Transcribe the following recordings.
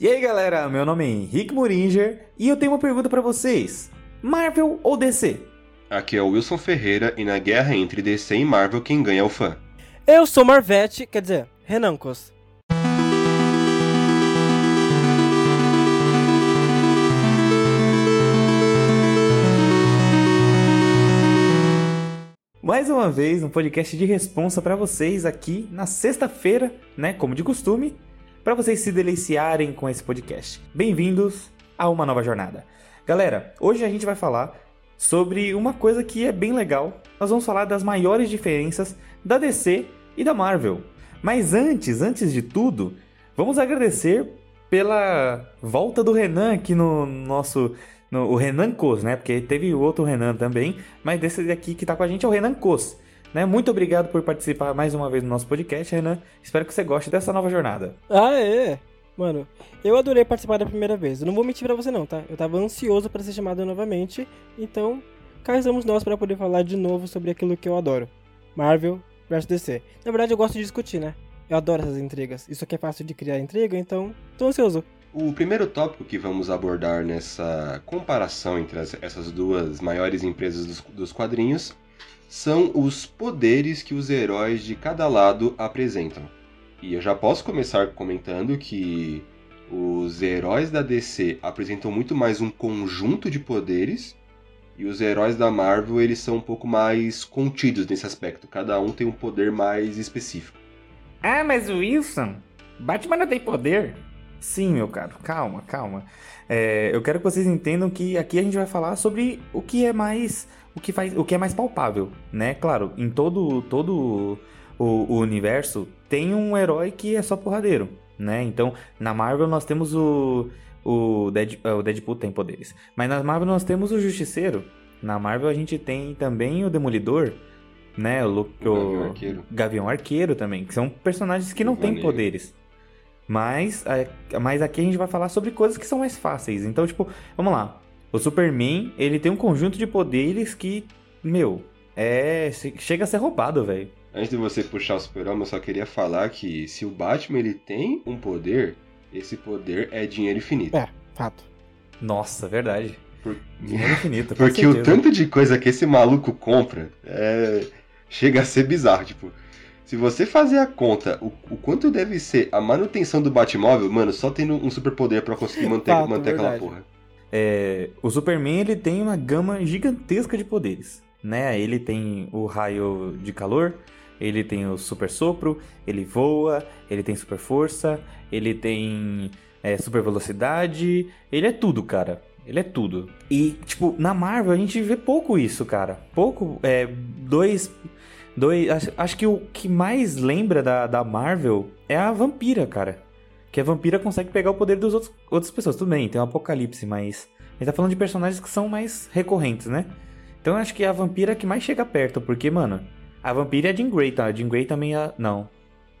E aí galera, meu nome é Henrique Muringer e eu tenho uma pergunta pra vocês: Marvel ou DC? Aqui é o Wilson Ferreira e na guerra entre DC e Marvel quem ganha é o fã. Eu sou Marvete, quer dizer, Renancos. Mais uma vez, um podcast de responsa pra vocês aqui na sexta-feira, né, como de costume, pra vocês se deliciarem com esse podcast. Bem-vindos a uma nova jornada. Galera, hoje a gente vai falar sobre uma coisa que é bem legal. Nós vamos falar das maiores diferenças da DC e da Marvel. Mas antes, antes de tudo, vamos agradecer pela volta do Renan aqui no nosso. No, o Renan Cos, né? Porque teve outro Renan também, mas desse aqui que tá com a gente é o Renan Cos. Né? Muito obrigado por participar mais uma vez do nosso podcast, Renan. Espero que você goste dessa nova jornada. Ah, é? Mano, eu adorei participar da primeira vez. Eu não vou mentir pra você não, tá? Eu tava ansioso pra ser chamado novamente, então cá estamos nós pra poder falar de novo sobre aquilo que eu adoro. Marvel versus DC. Na verdade, eu gosto de discutir, né? Eu adoro essas intrigas. Isso aqui é fácil de criar intriga, então tô ansioso. O primeiro tópico que vamos abordar nessa comparação entre as- essas duas maiores empresas dos, dos quadrinhos são os poderes que os heróis de cada lado apresentam. E eu já posso começar comentando que os heróis da DC apresentam muito mais um conjunto de poderes e os heróis da Marvel eles são um pouco mais contidos nesse aspecto. Cada um tem um poder mais específico. Ah, mas Wilson, Batman não tem poder. Sim, meu caro, calma, calma. É, eu quero que vocês entendam que aqui a gente vai falar sobre o que é mais, o que faz, o que é mais palpável, né? Claro, em todo, todo o, o universo tem um herói que é só porradeiro, né? Então, na Marvel nós temos o o, Dead, o Deadpool tem poderes, mas na Marvel nós temos o Justiceiro. Na Marvel a gente tem também o Demolidor, né? O, O Gavião Arqueiro. Gavião Arqueiro também, que são personagens que não têm poderes. Mas, mas aqui a gente vai falar sobre coisas que são mais fáceis. Então, tipo, vamos lá. O Superman, ele tem um conjunto de poderes que, meu, é. che- chega a ser roubado, velho. Antes de você puxar o super-homem, eu só queria falar que se o Batman ele tem um poder, esse poder é dinheiro infinito. É, fato. Nossa, verdade. Por- Dinheiro infinito, Porque o certeza. tanto de coisa que esse maluco compra é... chega a ser bizarro. Tipo, se você fazer a conta, o, o quanto deve ser a manutenção do Batmóvel, mano, só tendo um superpoder pra conseguir manter, Fato, manter aquela porra. É, o Superman ele tem uma gama gigantesca de poderes, né? Ele tem o raio de calor, ele tem o super sopro, ele voa, ele tem super força, ele tem é, super velocidade, ele é tudo, cara. Ele é tudo. E, tipo, na Marvel a gente vê pouco isso, cara. Pouco, é, dois... dois acho, acho que o que mais lembra da, da Marvel é a Vampira, cara. Que a vampira consegue pegar o poder das outros, outras pessoas. Tudo bem, tem um apocalipse, mas. A gente tá falando de personagens que são mais recorrentes, né? Então eu acho que é a vampira que mais chega perto, porque, mano, a vampira é a Jean Grey, tá? A Jean Grey também é. Não.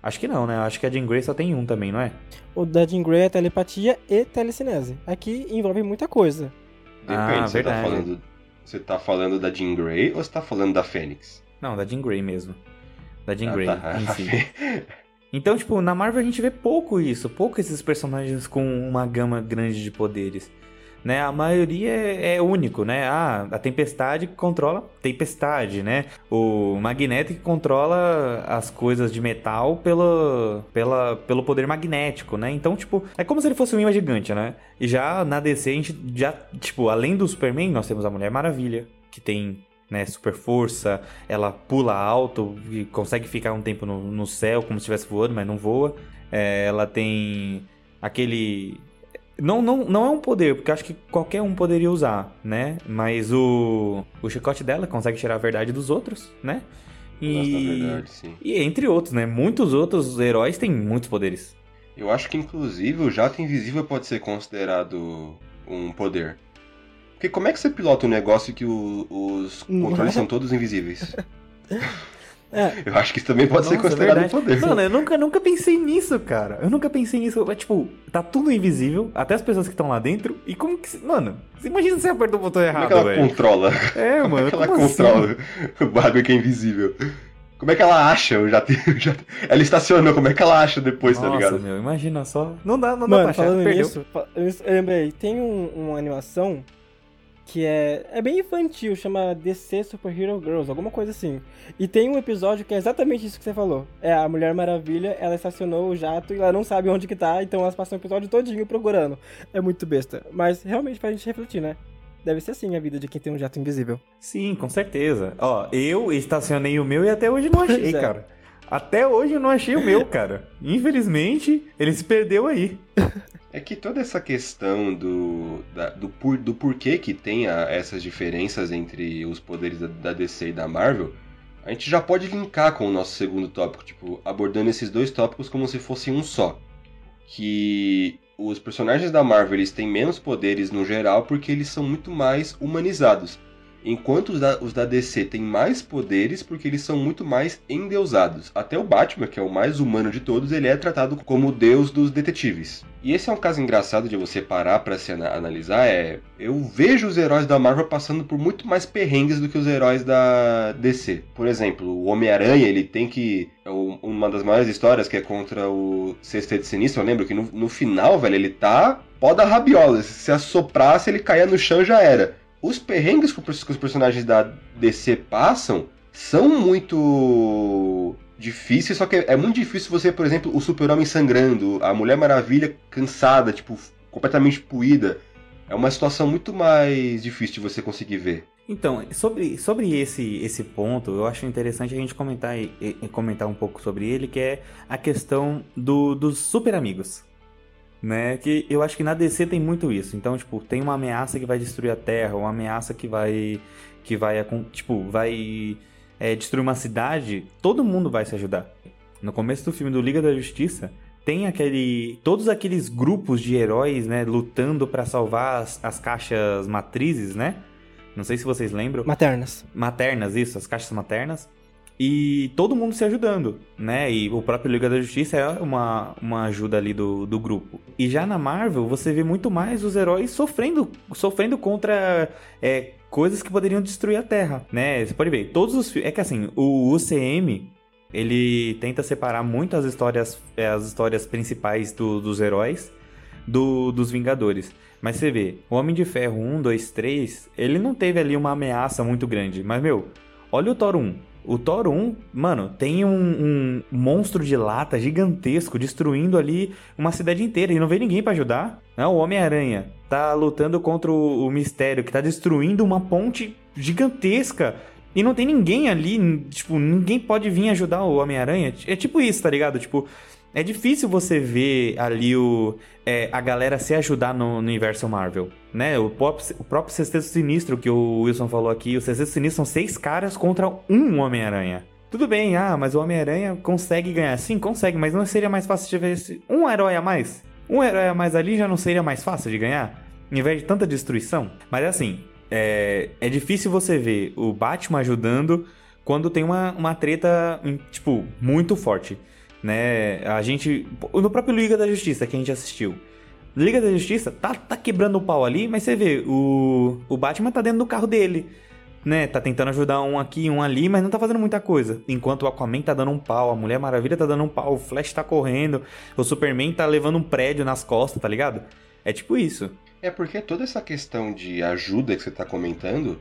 Acho que não, né? Acho que a Jean Grey só tem um também, não é? O da Jean Grey é telepatia e telecinese. Aqui envolve muita coisa. Depende, Ah, você, tá falando, você tá falando da Jean Grey ou você tá falando da Fênix? Não, da Jean Grey mesmo. Da Jean Ah, Grey tá. em si. Então, tipo, na Marvel a gente vê pouco isso, pouco esses personagens com uma gama grande de poderes. Né? A maioria é, é único, né? Ah, a Tempestade controla Tempestade, né? O Magneto que controla as coisas de metal pelo, pela, pelo poder magnético, né? Então, tipo, é como se ele fosse um imã gigante, né? E já na DC a gente já, tipo, além do Superman, nós temos a Mulher Maravilha, que tem né, super força, ela pula alto e consegue ficar um tempo no, no céu como se estivesse voando, mas não voa. É, ela tem aquele. Não, não, não é um poder, porque eu acho que qualquer um poderia usar, né? Mas o, o chicote dela consegue tirar a verdade dos outros, né? E, verdade, sim. e entre outros, né? Muitos outros heróis têm muitos poderes. Eu acho que inclusive o jato invisível pode ser considerado um poder. Porque como é que você pilota um negócio que o- os Não controles é? são todos invisíveis? É, Eu acho que isso também pode ser Nossa, considerado um poder. Mano, eu nunca, nunca pensei nisso, cara. Eu nunca pensei nisso. É, tipo, tá tudo invisível, até as pessoas que estão lá dentro. E como que. Mano, imagina se você aperta o botão Como é errado, que ela velho. controla? É, Como mano. é que ela como assim? controla o bagulho que é invisível? Como é que ela acha o jato? Ela estacionou, como é que ela acha depois, Nossa, tá ligado? meu, imagina só. Não dá, não dá Mano, pra achar. falando Perdeu. nisso, eu eu lembrei, tem um- uma animação que é, é bem infantil, chama DC Super Hero Girls, alguma coisa assim. E tem um episódio que é exatamente isso que você falou. É a Mulher Maravilha, ela estacionou o jato e ela não sabe onde que tá, então elas passam o episódio todinho procurando. É muito besta. Mas realmente faz a gente refletir, né? Deve ser assim a vida de quem tem um jato invisível. Sim, com certeza. Ó, eu estacionei o meu e até hoje não achei, é. cara. Até hoje eu não achei o meu, cara. Infelizmente, ele se perdeu aí. É que toda essa questão do, da- do, por, do porquê que tem a- essas diferenças entre os poderes da, da DC e da Marvel, a gente já pode linkar com o nosso segundo tópico, tipo, abordando esses dois tópicos como se fossem um só. Que os personagens da Marvel eles têm menos poderes no geral porque eles são muito mais humanizados. Enquanto os da, os da DC têm mais poderes porque eles são muito mais endeusados. Até o Batman, que é o mais humano de todos, ele é tratado como o deus dos detetives. E esse é um caso engraçado de você parar pra se ana- analisar. É, eu vejo os heróis da Marvel passando por muito mais perrengues do que os heróis da DC. Por exemplo, o Homem-Aranha, ele tem que. é Uma das maiores histórias que é contra o Sexteto Sinistro. Eu lembro que no, no final, velho, ele tá pó da rabiola. Se assoprasse, ele caía no chão já era. Os perrengues que os personagens da DC passam são muito difíceis, só que é muito difícil você, por exemplo, o Super-Homem sangrando, a Mulher Maravilha cansada, tipo, completamente puída. É uma situação muito mais difícil de você conseguir ver. Então, sobre, sobre esse, esse ponto, eu acho interessante a gente comentar, e- e- comentar um pouco sobre ele, que é a questão do, dos super amigos. Né? Que eu acho que na DC tem muito isso. Então, tipo, tem uma ameaça que vai destruir a Terra, uma ameaça que vai. que vai. Tipo, vai é, destruir uma cidade, todo mundo vai se ajudar. No começo do filme do Liga da Justiça, tem aquele. todos aqueles grupos de heróis, né, lutando pra salvar as, as caixas matrizes, né? Não sei se vocês lembram. Maternas. Maternas, isso, as caixas maternas. E todo mundo se ajudando, né? E o próprio Liga da Justiça é uma, uma ajuda ali do, do grupo. E já na Marvel, você vê muito mais os heróis sofrendo, sofrendo contra é, coisas que poderiam destruir a Terra, né? Você pode ver, todos os filmes... É que assim, o UCM, ele tenta separar muito as histórias, é, as histórias principais do- dos heróis do- dos Vingadores. Mas você vê, o Homem de Ferro 1, 2, 3, ele não teve ali uma ameaça muito grande. Mas, meu, olha o Thor 1. O Thor 1, mano, tem um, um monstro de lata gigantesco destruindo ali uma cidade inteira e não vem ninguém pra ajudar. Não, o Homem-Aranha tá lutando contra o, o Mistério, que tá destruindo uma ponte gigantesca. E não tem ninguém ali, tipo, ninguém pode vir ajudar o Homem-Aranha. É tipo isso, tá ligado? Tipo, é difícil você ver ali o, é, a galera se ajudar no, no universo Marvel, né? O próprio, o próprio Sexteto Sinistro que o Wilson falou aqui, o Sexteto Sinistro são seis caras contra um Homem-Aranha. Tudo bem, ah, mas o Homem-Aranha consegue ganhar. Sim, consegue, mas não seria mais fácil de ver esse- um herói a mais? Um herói a mais ali já não seria mais fácil de ganhar? Em vez de tanta destruição? Mas assim, é, é difícil você ver o Batman ajudando quando tem uma, uma treta, em, tipo, muito forte né? A gente. No próprio Liga da Justiça que a gente assistiu. Liga da Justiça tá, tá quebrando o pau ali, mas você vê, o, o Batman tá dentro do carro dele. Né, tá tentando ajudar um aqui, um ali, mas não tá fazendo muita coisa. Enquanto o Aquaman tá dando um pau, a Mulher Maravilha tá dando um pau, o Flash tá correndo, o Superman tá levando um prédio nas costas, tá ligado? É tipo isso. É porque toda essa questão de ajuda que você está comentando,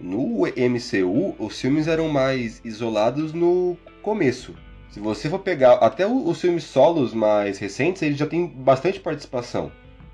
no MCU, os filmes eram mais isolados no começo. Se você for pegar até os filmes solos mais recentes, eles já têm bastante participação.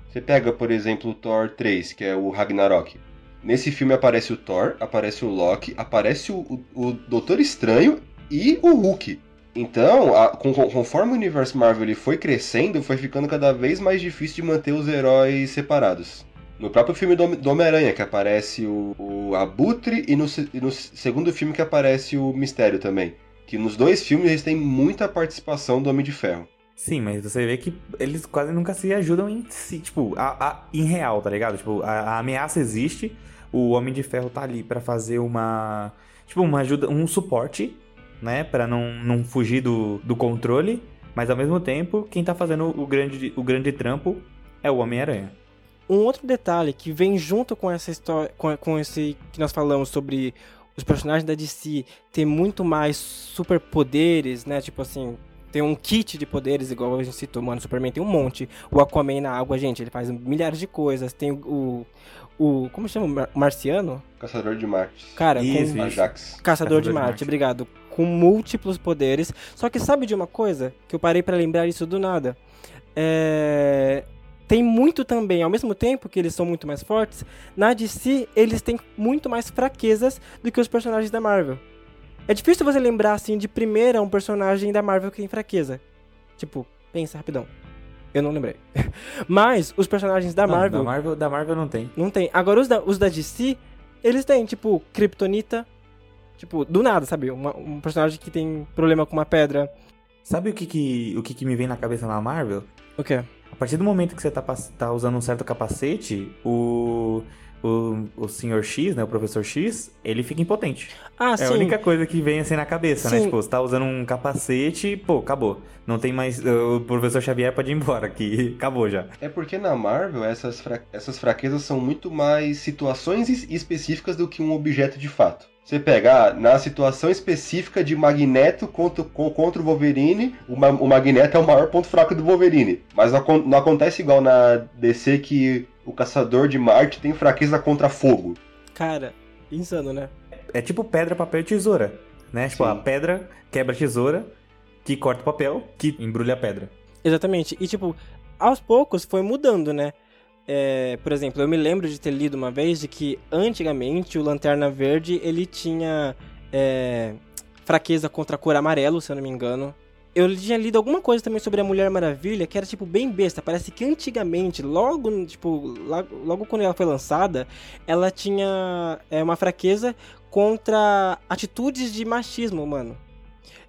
Você pega, por exemplo, o Thor 3, que é o Ragnarok. Nesse filme aparece o Thor, aparece o Loki, aparece o, o, o Doutor Estranho e o Hulk. Então, a- com- conforme o universo Marvel ele foi crescendo, foi ficando cada vez mais difícil de manter os heróis separados. No próprio filme do Hom- do Homem-Aranha, que aparece o, o Abutre, e no, e no segundo filme que aparece o Mistério também. Que nos dois filmes eles têm muita participação do Homem de Ferro. Sim, mas você vê que eles quase nunca se ajudam em si, tipo, a, a- em real, tá ligado? Tipo, a, a ameaça existe, o Homem de Ferro tá ali pra fazer uma, tipo, uma ajuda, um suporte, né, Pra não, não fugir do, do controle, mas ao mesmo tempo, quem tá fazendo o grande, o grande trampo é o Homem-Aranha. Um outro detalhe que vem junto com essa história, com, com esse que nós falamos sobre os personagens da DC têm muito mais superpoderes, né? Tipo assim, tem um kit de poderes, igual a gente citou, mano. O Superman tem um monte. O Aquaman na água, gente, ele faz milhares de coisas. Tem o. o como chama? Marciano? Caçador de Marte. Cara, Isso, com... Ajax. Caçador, Caçador de de Marte, Marte. obrigado. Com múltiplos poderes. Só que sabe de uma coisa? Que eu parei pra lembrar isso do nada. É... Tem muito também, ao mesmo tempo que eles são muito mais fortes, na DC eles têm muito mais fraquezas do que os personagens da Marvel. É difícil você lembrar assim de primeira um personagem da Marvel que tem fraqueza. Tipo, pensa rapidão. Eu não lembrei. Mas os personagens da Não, Marvel da Marvel, da Marvel não tem. não tem. Agora os da, os da DC, eles têm, tipo, Kryptonita. Tipo, do nada, sabe? Uma- um personagem que tem problema com uma pedra. Sabe o que que, o que que me vem na cabeça na Marvel? O quê? A partir do momento que você tá, pass- tá usando um certo capacete, o, o, o Sr. X, né, o Professor X, ele fica impotente. Ah, É sim. a única coisa que vem assim na cabeça, né? Sim. Tipo, você tá usando um capacete, pô, acabou. Não tem mais. O Professor Xavier pode ir embora, que acabou já. É porque na Marvel essas, fra- essas fraquezas são muito mais situações es- específicas do que um objeto de fato. Você pega, ah, na situação específica de Magneto contra, co- contra o Wolverine, o, Ma- o Magneto é o maior ponto fraco do Wolverine. Mas não, não acontece igual na DC que o Caçador de Marte tem fraqueza contra fogo. Cara, insano, né? É tipo pedra, papel e tesoura, né? Tipo, Sim. a pedra quebra a tesoura, que corta o papel, que embrulha a pedra. Exatamente. E, tipo, aos poucos foi mudando, né? É, por exemplo, eu me lembro de ter lido uma vez de que antigamente o Lanterna Verde ele tinha é, fraqueza contra a cor amarelo, se eu não me engano. Eu tinha lido alguma coisa também sobre a Mulher Maravilha que era tipo bem besta. Parece que antigamente, logo tipo logo, logo quando ela foi lançada, ela tinha é, uma fraqueza contra atitudes de machismo, mano.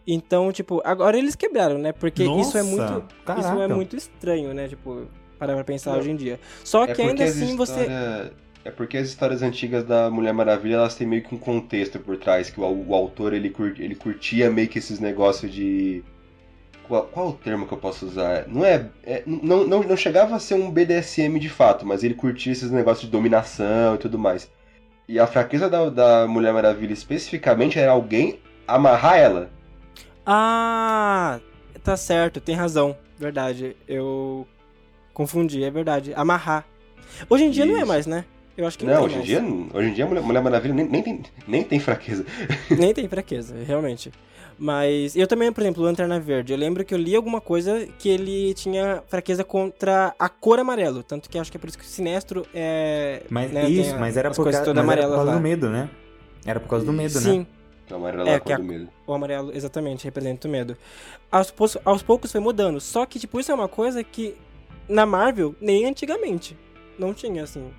Então, tipo, agora eles quebraram, né? Porque isso é muito Nossa, isso é caraca. muito estranho, né? Tipo, parar pra pensar Não. hoje em dia. Só É que ainda as assim você. história- É porque as histórias antigas da Mulher Maravilha, elas têm meio que um contexto por trás, que o, o autor, ele, cur- ele curtia meio que esses negócios de... Qual, qual o termo que eu posso usar? Não é... é- não, não, não chegava a ser um BDSM de fato, mas ele curtia esses negócios de dominação e tudo mais. E a fraqueza da, da Mulher Maravilha especificamente era alguém amarrar ela. Ah, tá certo, tem razão. Verdade. Eu confundi, é verdade. Amarrar. Hoje em dia não é Isso. mais, né? Eu acho que não, Não, tem hoje em mais. dia, hoje em dia a Mulher, Mulher Maravilha nem, nem, tem, nem tem fraqueza. Nem tem fraqueza, realmente. Mas eu também, por exemplo, Lanterna Verde. Eu lembro que eu li alguma coisa que ele tinha fraqueza contra a cor amarelo. Tanto que acho que é por isso que o Sinestro é. Mas né, isso, a- mas era por, mas era por causa lá. do medo, né? Era por causa do medo, né? Sim, Que a amarela É, lá que a- medo. O amarelo, exatamente, representa o medo. Aos, aos poucos foi mudando. Só que, tipo, isso é uma coisa que na Marvel, nem antigamente. Não tinha, assim.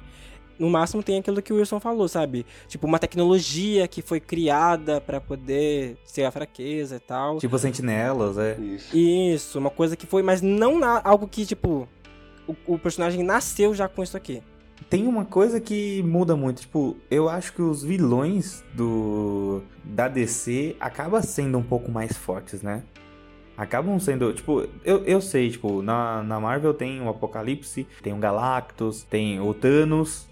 No máximo tem aquilo que o Wilson falou, sabe? Tipo, uma tecnologia que foi criada pra poder ser a fraqueza e tal. Tipo sentinelas, é. Isso. Isso, uma coisa que foi, mas não na- algo que, tipo, o, o personagem nasceu já com isso aqui. Tem uma coisa que muda muito, tipo, eu acho que os vilões do da DC acabam sendo um pouco mais fortes, né? Acabam sendo, tipo, eu, eu sei, tipo, na, na Marvel tem o Apocalipse, tem o Galactus, tem o Thanos,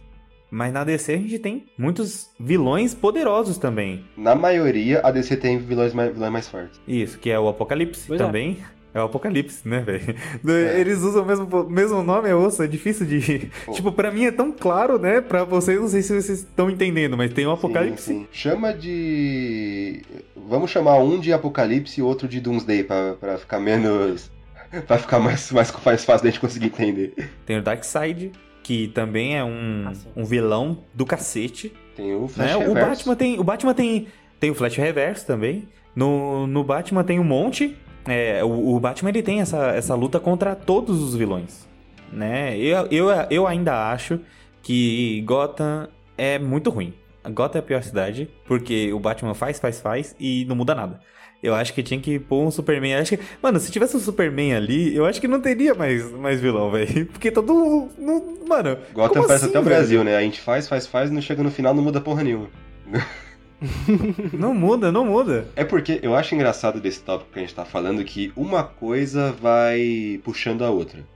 mas na DC a gente tem muitos vilões poderosos também. Na maioria, a DC tem vilões mais, vilões mais fortes. Isso, que é o Apocalipse Pois é. também. É. o Apocalipse, né, velho? É. Eles usam o mesmo, mesmo nome, é osso, é difícil de. Pô. Tipo, pra mim é tão claro, né? Pra vocês, não sei se vocês estão entendendo, mas tem o Apocalipse. Sim, sim. Chama de. Vamos chamar um de Apocalipse e outro de Doomsday, pra, pra ficar menos. pra ficar mais, mais, mais fácil da gente conseguir entender. Tem o Darkseid, que também é um, Ah, um vilão do cacete. Tem o Flash Né? O Reverso. Batman tem. O Batman tem. Tem o Flash Reverso também. No, no Batman tem um monte. É, o, o Batman ele tem essa, essa luta contra todos os vilões. Né? Eu, eu, eu ainda acho que Gotham é muito ruim. Gotham é a pior cidade, porque o Batman faz, faz, faz e não muda nada. Eu acho que tinha que pôr um Superman. Acho que, mano, se tivesse um Superman ali, eu acho que não teria mais, mais vilão, velho. Porque todo. Não, mano. Gotham parece assim, até o? Brasil, né? A gente faz, faz, faz, não chega no final, não muda porra nenhuma. Não muda, não muda. É porque eu acho engraçado desse tópico que a gente tá falando que uma coisa vai puxando a outra.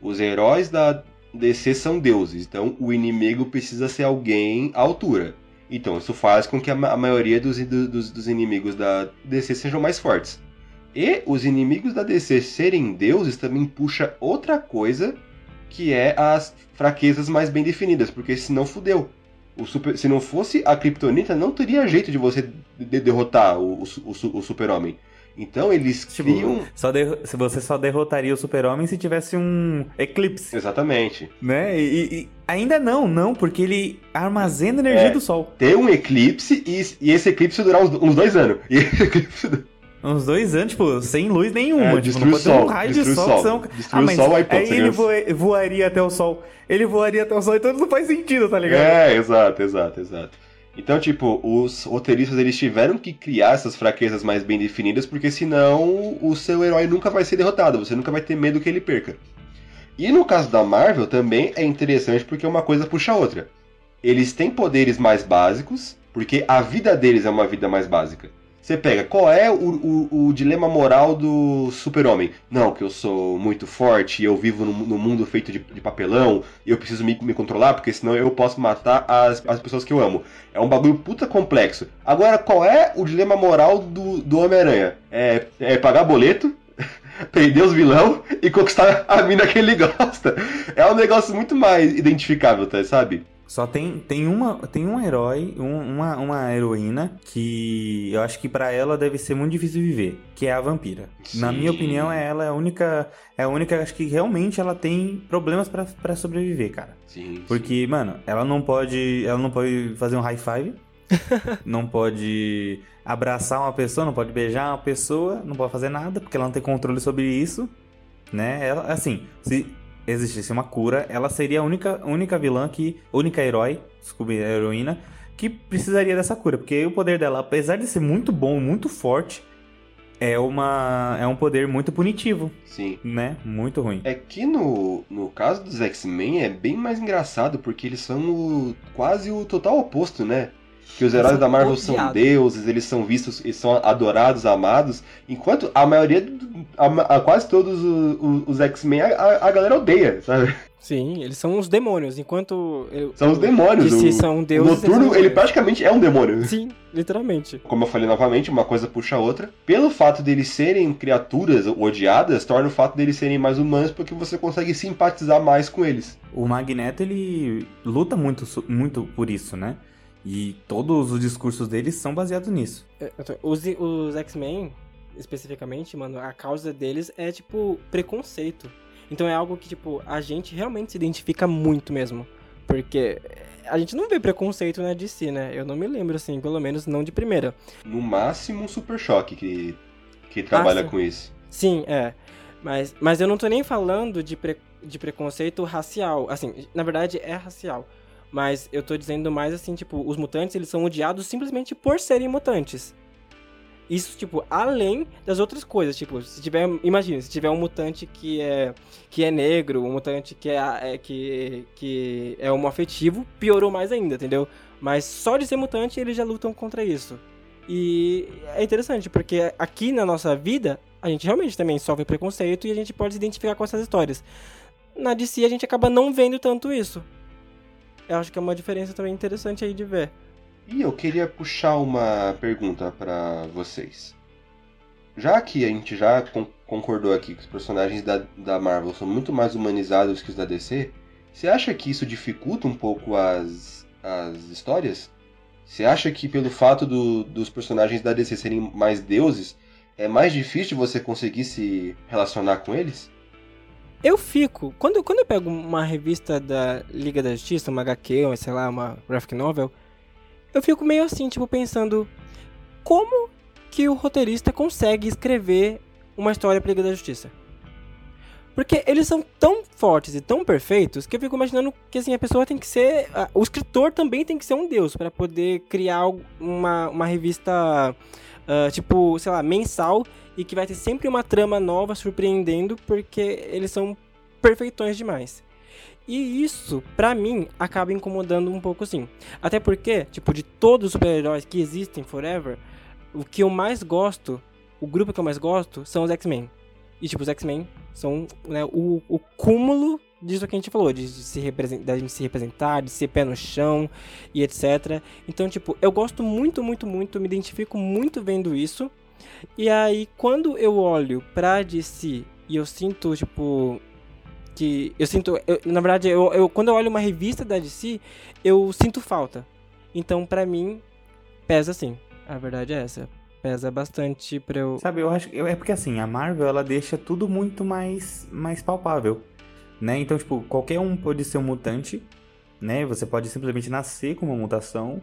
Os heróis da DC são deuses, então o inimigo precisa ser alguém à altura. Então, isso faz com que a, maioria dos, dos, dos inimigos da DC sejam mais fortes. E os inimigos da DC serem deuses também puxa outra coisa, que é as fraquezas mais bem definidas, porque senão fudeu. O super, se não fosse a Kryptonita, não teria jeito de você de derrotar o, o, o, super-homem. Então eles Tipo, criam. só se você só derrotaria o super-homem se tivesse um eclipse, Exatamente. né? E, e- e ainda não, não, porque ele armazena energia É. do sol. Ter um eclipse e, e esse eclipse durar uns, uns dois anos. E esse eclipse Uns dois anos, tipo, sem luz nenhuma. É, tipo, não pode ter um sol, raio de sol. sol. são- Ah, o mas sol, aí pronto, aí ele voa- voaria até o sol. Ele voaria até o sol, então não faz sentido, tá ligado? É, exato, exato, exato. Então, tipo, os roteiristas eles tiveram que criar essas fraquezas mais bem definidas, porque senão o seu herói nunca vai ser derrotado, você nunca vai ter medo que ele perca. E no caso da Marvel também é interessante porque uma coisa puxa a outra. Eles têm poderes mais básicos, porque a vida deles é uma vida mais básica. Você pega, qual é o, o- o dilema moral do super-homem? Não, que eu sou muito forte, eu vivo num, num mundo feito de, de papelão, e eu preciso me, me controlar, porque senão eu posso matar as, as pessoas que eu amo. É um bagulho puta complexo. Agora, qual é o dilema moral do, do Homem-Aranha? É, é pagar boleto, prender os vilão e conquistar a mina que ele gosta. É um negócio muito mais identificável, tá, sabe? Só tem, tem, uma, tem um herói, um- uma, uma heroína que eu acho que pra ela deve ser muito difícil viver, que é a vampira. Na Sim. minha opinião, é ela é a única, é a única, acho que realmente ela tem problemas pra- pra sobreviver, cara. Sim. Porque, mano, ela não pode, ela não pode fazer um high five, não pode abraçar uma pessoa, não pode beijar uma pessoa, não pode fazer nada porque ela não tem controle sobre isso, né? Ela, assim, se existisse uma cura, ela seria a única, única vilã que, única herói, desculpe, heroína que precisaria dessa cura, porque o poder dela, apesar de ser muito bom, muito forte, é uma é um poder muito punitivo, Sim. né? Muito ruim. É que no, no caso dos X-Men é bem mais engraçado, porque eles são o, quase o total oposto, né? Que os heróis da Marvel são deuses, eles são vistos, eles são adorados, amados, enquanto a maioria, a, a quase todos o- o- os X-Men a, a- galera odeia, sabe? Sim, eles são os demônios, enquanto. eu- São os demônios. Se o, são deuses. Noturno, são ele praticamente é um demônio. Sim, literalmente. Como eu falei novamente, uma coisa puxa a outra. Pelo fato deles serem criaturas odiadas, torna o fato deles serem mais humanos, porque você consegue simpatizar mais com eles. O Magneto, ele luta muito, muito por isso, né? E todos os discursos deles são baseados nisso. É, então, Os, os X-Men, especificamente, mano, a causa deles é, tipo, preconceito. Então é algo que, tipo, a gente realmente se identifica muito mesmo. Porque a gente não vê preconceito na DC, né? Eu não me lembro, assim, pelo menos não de primeira. No máximo, um super choque que, que trabalha sim. com isso. Sim, é. Mas, mas eu não tô nem falando de, pre- de preconceito racial. Assim, na verdade é racial. Mas eu tô dizendo mais assim, tipo, os mutantes eles são odiados simplesmente por serem mutantes. Isso, tipo, além das outras coisas. Tipo, se tiver. Imagina, se tiver um mutante que é. que é negro, um mutante que é, é que, que é homoafetivo, piorou mais ainda, entendeu? Mas só de ser mutante, eles já lutam contra isso. E é interessante, porque aqui na nossa vida, a gente realmente também sofre preconceito e a gente pode se identificar com essas histórias. Na DC, a gente acaba não vendo tanto isso. Eu acho que é uma diferença também interessante aí de ver. E eu queria puxar uma pergunta pra vocês. Já que a gente já con- concordou aqui que os personagens da, da Marvel são muito mais humanizados que os da DC, você acha que isso dificulta um pouco as, as histórias? Você acha que pelo fato do- dos personagens da DC serem mais deuses, é mais difícil você conseguir se relacionar com eles? Eu fico, quando, quando eu pego uma revista da Liga da Justiça, uma HQ, ou sei lá, uma graphic novel, eu fico meio assim, tipo, pensando como que o roteirista consegue escrever uma história pra Liga da Justiça? Porque eles são tão fortes e tão perfeitos que eu fico imaginando que assim, a pessoa tem que ser. O escritor também tem que ser um deus pra poder criar uma, uma revista, ah, tipo, sei lá, mensal e que vai ter sempre uma trama nova surpreendendo porque eles são perfeitões demais. E isso, pra mim, acaba incomodando um pouco sim. Até porque, tipo, de todos os super-heróis que existem forever, o que eu mais gosto, o grupo que eu mais gosto, são os X-Men. E, tipo, os X-Men são né, o, o cúmulo disso que a gente falou, de, se representar, de se representar, de ser pé no chão e etc. Então, tipo, eu gosto muito, muito, muito, me identifico muito vendo isso. E aí, quando eu olho pra DC e eu sinto, tipo, que eu sinto, eu, na verdade, eu, eu, quando eu olho uma revista da DC, eu sinto falta. Então, pra mim, pesa sim. A verdade é essa. Pesa bastante pra eu. Sabe, eu acho que é porque assim, a Marvel ela deixa tudo muito mais mais palpável, né? Então, tipo, qualquer um pode ser um mutante, né? Você pode simplesmente nascer com uma mutação,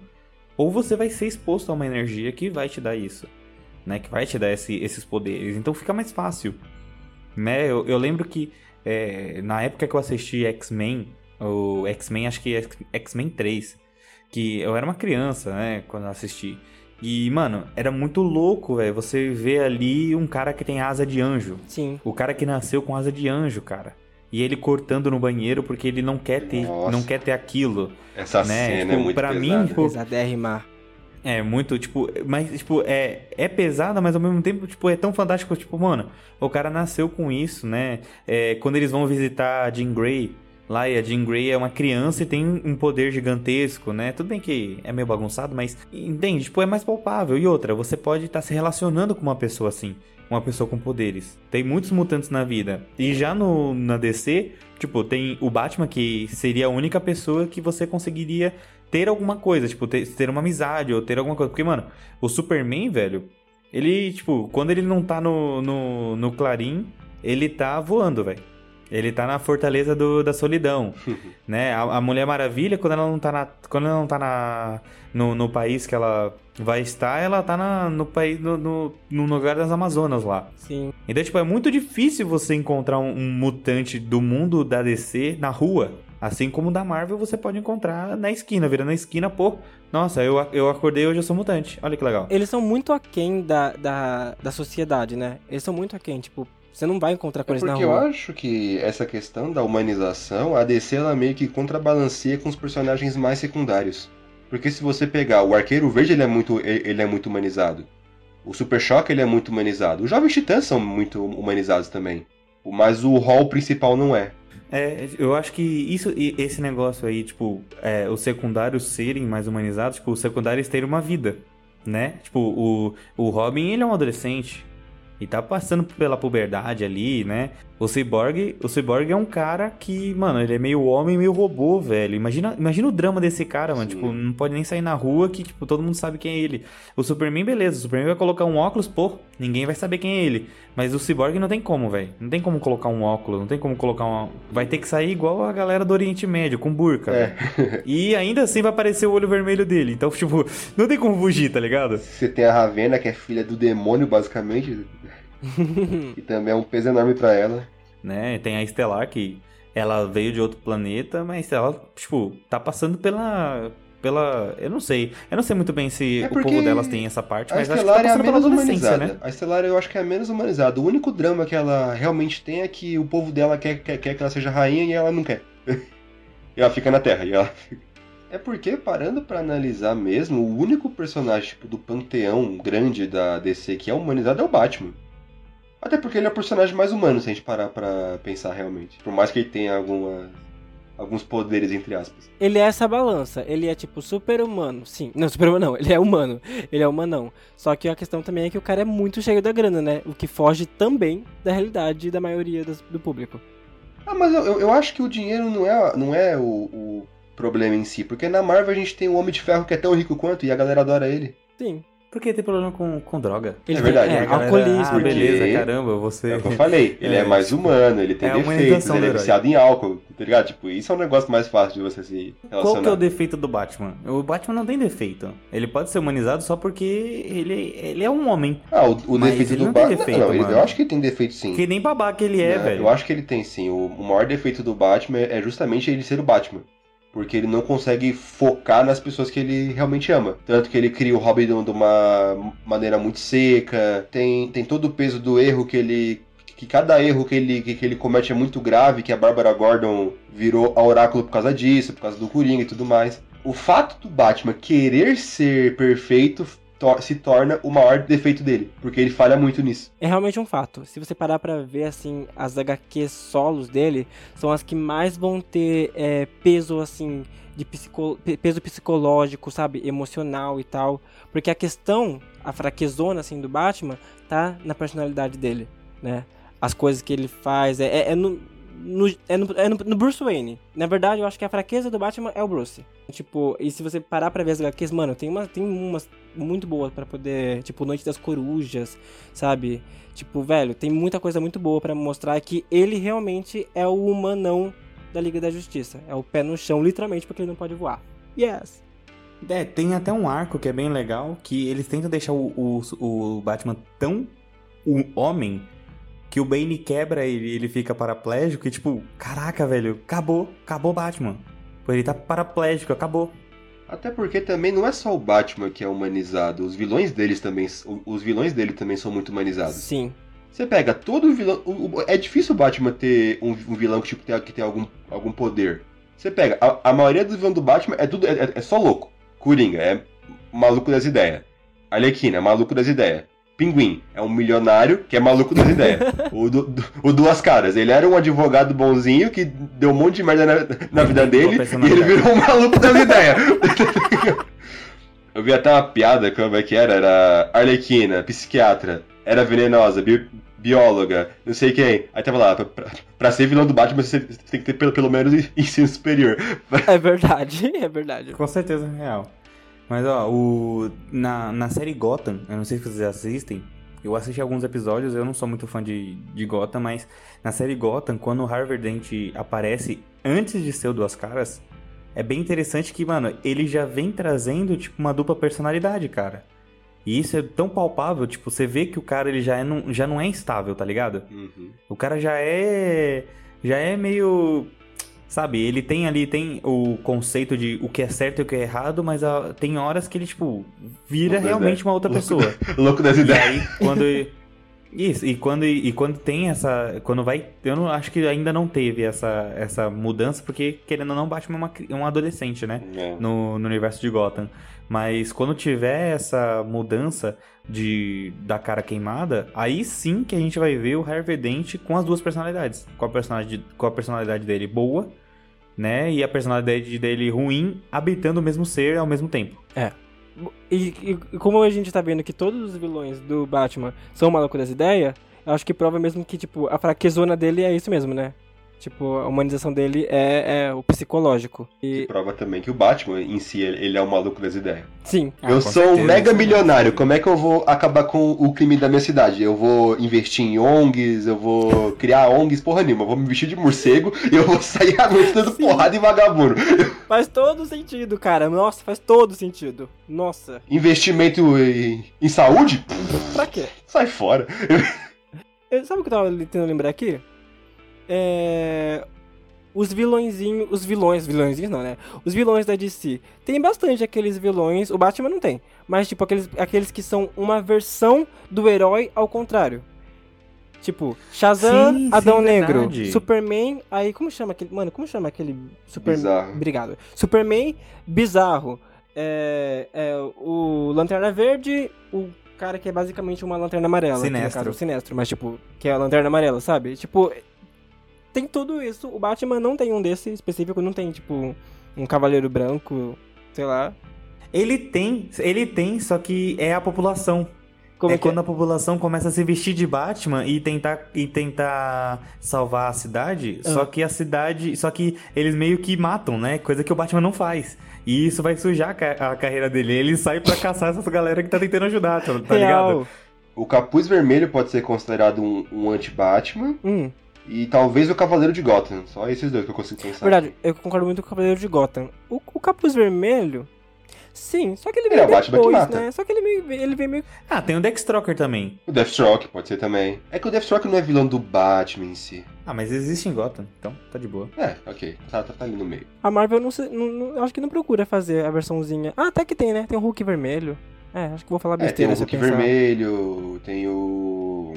ou você vai ser exposto a uma energia que vai te dar isso, né? Que vai te dar esse, esses poderes. Então fica mais fácil, né? Eu, eu lembro que é, na época que eu assisti X-Men, o X-Men, acho que X-Men 3, que eu era uma criança, né? Quando eu assisti. E, mano, era muito louco, velho. Você vê ali um cara que tem asa de anjo. Sim. O cara que nasceu com asa de anjo, cara. E ele cortando no banheiro porque ele não quer ter, Nossa. não quer ter aquilo. Essa Né, cena tipo, é muito pra mim, pesada. pô, Pesadérrima. É, muito, tipo, mas, tipo, é, é pesada, mas ao mesmo tempo, tipo, é tão fantástico, tipo, mano, o cara nasceu com isso, né? É, quando eles vão visitar a Jean Grey, lá, e a Jean Grey é uma criança e tem um poder gigantesco, né? Tudo bem que é meio bagunçado, mas, entende? Tipo, é mais palpável. E outra, você pode estar se relacionando com uma pessoa assim, uma pessoa com poderes. Tem muitos mutantes na vida. E já no, na DC, tipo, tem o Batman, que seria a única pessoa que você conseguiria ter alguma coisa, tipo, ter, ter uma amizade ou ter alguma coisa. Porque, mano, o Superman, velho, ele, tipo, quando ele não tá no, no, no Clarim, ele tá voando, velho. Ele tá na fortaleza do, da solidão, né? A, a Mulher Maravilha, quando ela não tá, na, quando ela não tá na, no, no país que ela vai estar, ela tá na, no, país, no, no, no lugar das Amazonas lá. Sim. Então, tipo, é muito difícil você encontrar um, um mutante do mundo da DC na rua. Assim como da Marvel você pode encontrar na esquina, virando na esquina, pô, nossa, eu, eu acordei hoje eu sou mutante. Olha que legal. Eles são muito aquém da, da, da sociedade, né? Eles são muito aquém, tipo, você não vai encontrar com É eles na porque eu rua. acho que essa questão da humanização, a DC ela meio que contrabalanceia com os personagens mais secundários. Porque se você pegar o Arqueiro Verde, ele é muito, ele é muito humanizado. O Super Choque, ele é muito humanizado. Os Jovens Titãs são muito humanizados também. Mas o rol principal não é. É, eu acho que isso, esse negócio aí, tipo, é, os secundários serem mais humanizados, tipo, os secundários terem uma vida, né? Tipo, o, o Robin, ele é um adolescente. E tá passando pela puberdade ali, né? O Cyborg, o Cyborg é um cara que, mano, ele é meio homem, meio robô, velho. Imagina, imagina o drama desse cara, mano. Sim. Tipo, não pode nem sair na rua que, tipo, todo mundo sabe quem é ele. O Superman, beleza. O Superman vai colocar um óculos, pô, ninguém vai saber quem é ele. Mas o Cyborg não tem como, velho. Não tem como colocar um óculos, não tem como colocar uma... Vai ter que sair igual a galera do Oriente Médio, com burca, É. E ainda assim vai aparecer o olho vermelho dele. Então, tipo, não tem como fugir, tá ligado? Você tem a Ravena, que é filha do demônio, basicamente. e também é um peso enorme pra ela. né? Tem a Estelar que ela veio de outro planeta, mas ela, tipo, tá passando pela pela, eu não sei. Eu não sei muito bem se É o povo delas tem essa parte, A mas acho que tá é a menos adolescência, humanizada. né? A Estelar eu acho que é a menos humanizada. O único drama que ela realmente tem é que o povo dela quer, quer, quer que ela seja rainha e ela não quer. e ela fica na Terra. E ela... É porque, parando pra analisar mesmo, o único personagem tipo, do panteão grande da DC que é humanizado é o Batman. Até porque ele é o personagem mais humano, se a gente parar pra pensar realmente. Por mais que ele tenha alguma, alguns poderes, entre aspas. Ele é essa balança. Ele é tipo super humano. Sim. Não, super humano não. Ele é humano. Ele é humanão. Só que a questão também é que o cara é muito cheio da grana, né? O que foge também da realidade da maioria do público. Ah, mas eu, eu- eu acho que o dinheiro não é, não é o, o problema em si. Porque na Marvel a gente tem o Homem de Ferro que é tão rico quanto e a galera adora ele. Sim. Porque tem problema com, com droga. Ele É tem- verdade, É, a galera, alcoolismo. Ah, porque- beleza, caramba, você. É o que eu falei. Ele é, É, mais humano, ele tem é defeitos, ele é viciado em álcool, tá ligado? Tipo, isso é um negócio mais fácil de você se Qual que é o relacionar. defeito do Batman? O Batman não tem defeito. Ele pode ser humanizado só porque ele, ele é um homem. Ah, o, o defeito do não tem Batman. defeito, Não, ele- mano. eu acho que ele tem defeito sim. Que nem babaca ele é, Né? velho. Eu acho que ele tem sim. O, o maior defeito do Batman é justamente ele ser o Batman. Porque ele não consegue focar nas pessoas que ele realmente ama. Tanto que ele cria o Robin de uma maneira muito seca. Tem, tem todo o peso do erro que ele. Que cada erro que ele, que ele comete é muito grave, que a Bárbara Gordon virou a oráculo por causa disso, por causa do Coringa e tudo mais. O fato do Batman querer ser perfeito to- se torna o maior defeito dele, porque ele falha muito nisso. É realmente um fato. Se você parar pra ver, assim, as HQs solos dele são as que mais vão ter é, peso, assim, de psico... pe- peso psicológico, sabe? Emocional e tal. Porque a questão, a fraquezona, assim, do Batman, tá na personalidade dele, né? As coisas que ele faz, é, é- é no, no- é, no, é no- no Bruce Wayne. Na verdade, eu acho que a fraqueza do Batman é o Bruce. Tipo, e se você parar pra ver as HQs, mano, tem, uma, tem umas muito boas pra poder, tipo, Noite das Corujas, sabe? Tipo, velho, tem muita coisa muito boa pra mostrar que ele realmente é o humanão da Liga da Justiça. É o pé no chão, literalmente, porque ele não pode voar. Yes. É, tem até um arco que é bem legal, que eles tentam deixar o, o, o Batman tão um homem que o Bane quebra ele, ele fica paraplégico e tipo, caraca, velho, acabou, acabou Batman. Pô, ele tá paraplégico, acabou. Até porque também não é só o Batman que é humanizado, os vilões deles também, os vilões dele também são muito humanizados. Sim. Você pega todo vilão. o- o- é difícil o Batman ter um, um vilão que, tipo, tem, que tem algum, algum poder. Você pega. A, a maioria dos vilões do Batman é tudo. É, é- é só louco. Coringa é maluco das ideias. Arlequina é maluco das ideias. Pinguim é um milionário que é maluco das ideias. O, do, do- o Duas Caras, ele era um advogado bonzinho que deu um monte de merda na, na vida dele e ele virou um maluco das ideias. Eu vi até uma piada, como é que era? Era Arlequina, psiquiatra, era venenosa, bi- bióloga, não sei quem. Aí tava lá, pra, pra- pra ser vilão do Batman você tem que ter pelo, pelo menos ensino superior. É verdade, é verdade. Com certeza é real. Mas ó, o, na, na série Gotham, eu não sei se vocês assistem, eu assisti alguns episódios, eu não sou muito fã de, de Gotham, mas na série Gotham, quando o Harvey Dent aparece antes de ser o Duas Caras, é bem interessante que, mano, ele já vem trazendo, tipo, uma dupla personalidade, cara. E isso é tão palpável, tipo, você vê que o cara ele já, é, não, já não é instável, tá ligado? Uhum. O cara já é. Já é meio. Sabe, ele tem ali, tem o conceito de o que é certo e o que é errado, mas ah, tem horas que ele, tipo, vira Louco das realmente uma outra Louco pessoa. Louco das E ideias. aí, quando. Isso, e quando, e quando tem essa. Quando vai. Eu não acho que ainda não teve essa, essa mudança, porque, querendo ou não, Batman é uma, um adolescente, né? É. no, no universo de Gotham. Mas quando tiver essa mudança de da cara queimada, aí sim que a gente vai ver o Harvey Dent com as duas personalidades. Com a personalidade, com a personalidade dele boa, né? E a personalidade dele ruim, habitando o mesmo ser ao mesmo tempo. E, e- e como a gente tá vendo que todos os vilões do Batman são maluco das ideias, acho que prova mesmo que, tipo, a fraquezona dele é isso mesmo, né? Tipo, a humanização dele é, é o psicológico. Que E, prova também que o Batman em si, ele é um maluco das ideias. sim, Ah, eu sou um certeza, mega sim. milionário, como é que eu vou acabar com o crime da minha cidade? Eu vou investir em ONGs, eu vou criar ONGs, porra nenhuma, eu vou me vestir de morcego e eu vou sair à noite dando Sim. porrada em vagabundo. faz todo sentido, cara. Nossa, faz todo sentido. Nossa, Investimento em, em saúde? pra quê? Sai fora. Eu- sabe o que eu tava tentando lembrar aqui? É. Os vilõezinhos. Os vilões, vilõezinhos não, né? Os vilões da DC. Tem bastante aqueles vilões. O Batman não tem. Mas, tipo, aqueles, aqueles que são uma versão do herói ao contrário. Tipo, Shazam, Sim, sim, Adão Negro, verdade. Superman. Aí, como chama aquele. Mano, como chama aquele. Super... Bizarro. Obrigado. Superman, bizarro. É, é, o Lanterna Verde, o cara que é basicamente uma lanterna amarela. que no Sinestro. caso, o Sinestro, mas tipo, que é a lanterna amarela, sabe? Tipo, tem tudo isso. O Batman não tem um desse específico, não tem, tipo, um cavaleiro branco, sei lá. Ele tem, ele tem, só que é a população. Como é que quando a população começa a se vestir de Batman e tentar, e tentar salvar a cidade, Ah. só que a cidade. Só que eles meio que matam, né? Coisa que o Batman não faz. E isso vai sujar a, ca- a carreira dele. Ele sai pra caçar essa galera que tá tentando ajudar, tá, tá Real. ligado? O capuz vermelho pode ser considerado um, um anti-Batman Hum, e talvez o Cavaleiro de Gotham. Só esses dois que eu consigo pensar. verdade, eu concordo muito com o Cavaleiro de Gotham. O, o Capuz Vermelho, sim, só que ele Ele veio é o Batman que depois, né? Só que ele, meio, ele veio meio Ah, tem o Deathstroker também. O Deathstroke pode ser também. É que o Deathstroke não é vilão do Batman em si. Ah, mas existe em Gotham, então tá de boa. É, ok. Tá, tá, tá ali no meio. A Marvel não, não- não- acho que não procura fazer a versãozinha. Ah, até que tem, né? Tem o Hulk vermelho. É, acho que vou falar É, tem besteira o Hulk vermelho, tem o.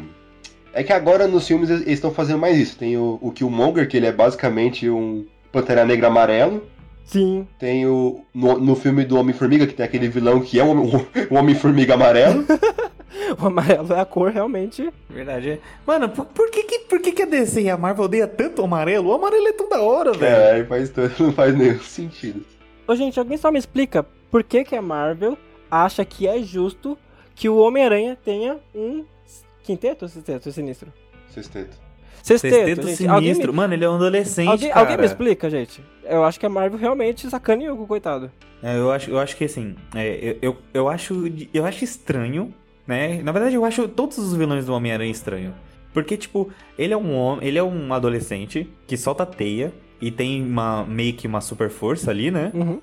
É que agora nos filmes eles estão fazendo mais isso. Tem o, o Killmonger, que ele é basicamente um Pantera Negra amarelo. Sim. Tem o. No, no filme do Homem-Formiga, que tem aquele vilão que é um, um Homem-Formiga amarelo. O amarelo é a cor realmente. Verdade. é. Mano, por, por que, que, por que, que a DC e a Marvel odeia tanto o amarelo? O amarelo é tão da hora, velho. é, faz, todo- não faz nenhum sentido. Ô, gente, alguém só me explica por que, que a Marvel acha que é justo que o Homem-Aranha tenha um quinteto ou sexteto sinistro? Sexteto. Sexteto, Sexteto gente. Alguém me, sinistro. Mano, ele é um adolescente, alguém, cara. alguém me explica, gente? Eu acho que a Marvel realmente sacaneou com o coitado. É, eu, acho, eu acho que assim, é, eu, eu, eu, acho, eu acho estranho, né? Na verdade, eu acho todos os vilões do Homem-Aranha estranho. Porque, tipo, ele é um homem, ele é um adolescente que solta teia e tem uma, meio que uma super força ali, né? Uhum.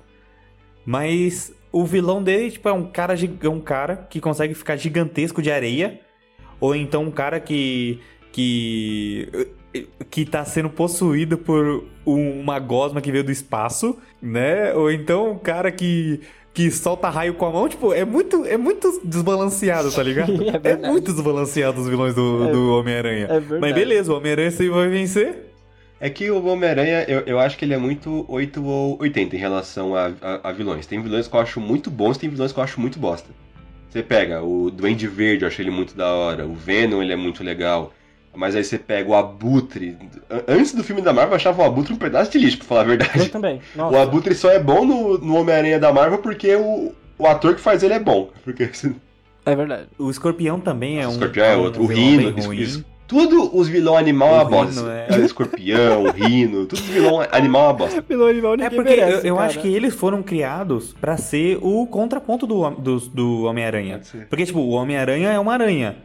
Mas o vilão dele, tipo, é um cara, é um cara que consegue ficar gigantesco de areia. Ou então um cara que. que. que tá sendo possuído por um- uma gosma que veio do espaço, né? Ou então um cara que. que solta raio com a mão, tipo, é muito, é muito desbalanceado, tá ligado? É é, muito desbalanceado os vilões do, É- do Homem-Aranha. é. Mas beleza, o Homem-Aranha sempre vai vencer. É que o Homem-Aranha, eu, eu acho que ele é muito 8 ou 80 em relação a, a- a vilões. Tem vilões que eu acho muito bons, tem vilões que eu acho muito bosta. Você pega o Duende Verde, eu acho ele muito da hora. O Venom, ele é muito legal. Mas aí você pega o Abutre. An- Antes do filme da Marvel, eu achava o Abutre um pedaço de lixo, pra falar a Eu verdade. também. O Nossa. Abutre só é bom no, no Homem-Aranha da Marvel porque o, o ator que faz ele é bom. Porque É verdade. O Escorpião também é o um. Escorpião é outro. O vilão Rino, ruim. Tudo os vilão animal é O uma bosta. Rino, é. É, o Escorpião, o Rino, tudo os vilão animal é uma bosta. Vilão animal É ninguém porque merece, eu, eu acho que eles foram criados pra ser o contraponto do, do, do Homem-Aranha. Porque, tipo, o Homem-Aranha é uma aranha.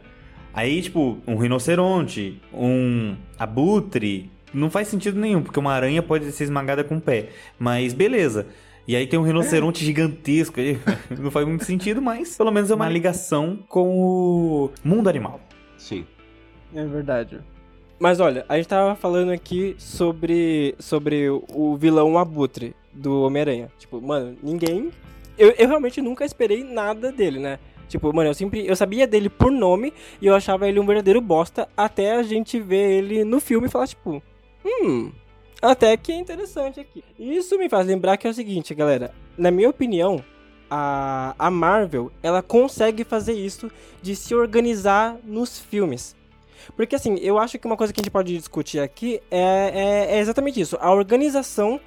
Aí, tipo, um rinoceronte, um abutre, não faz sentido nenhum, porque uma aranha pode ser esmagada com o pé. Mas beleza. E aí tem um rinoceronte gigantesco. aí não faz muito sentido, mas pelo menos é uma ligação com o mundo animal. Sim. É verdade. Mas olha, a gente tava falando aqui sobre, sobre o vilão Abutre do Homem-Aranha. Tipo, mano, ninguém. Eu, eu realmente nunca esperei nada dele, né? Tipo, mano, eu sempre. Eu sabia dele por nome e eu achava ele um verdadeiro bosta até a gente ver ele no filme e falar, tipo, hum. Até que é interessante aqui. Isso me faz lembrar que é o seguinte, galera. Na minha opinião, a, a Marvel, ela consegue fazer isso de se organizar nos filmes. Porque assim, eu acho que uma coisa que a gente pode discutir aqui é, é- é exatamente isso. A organização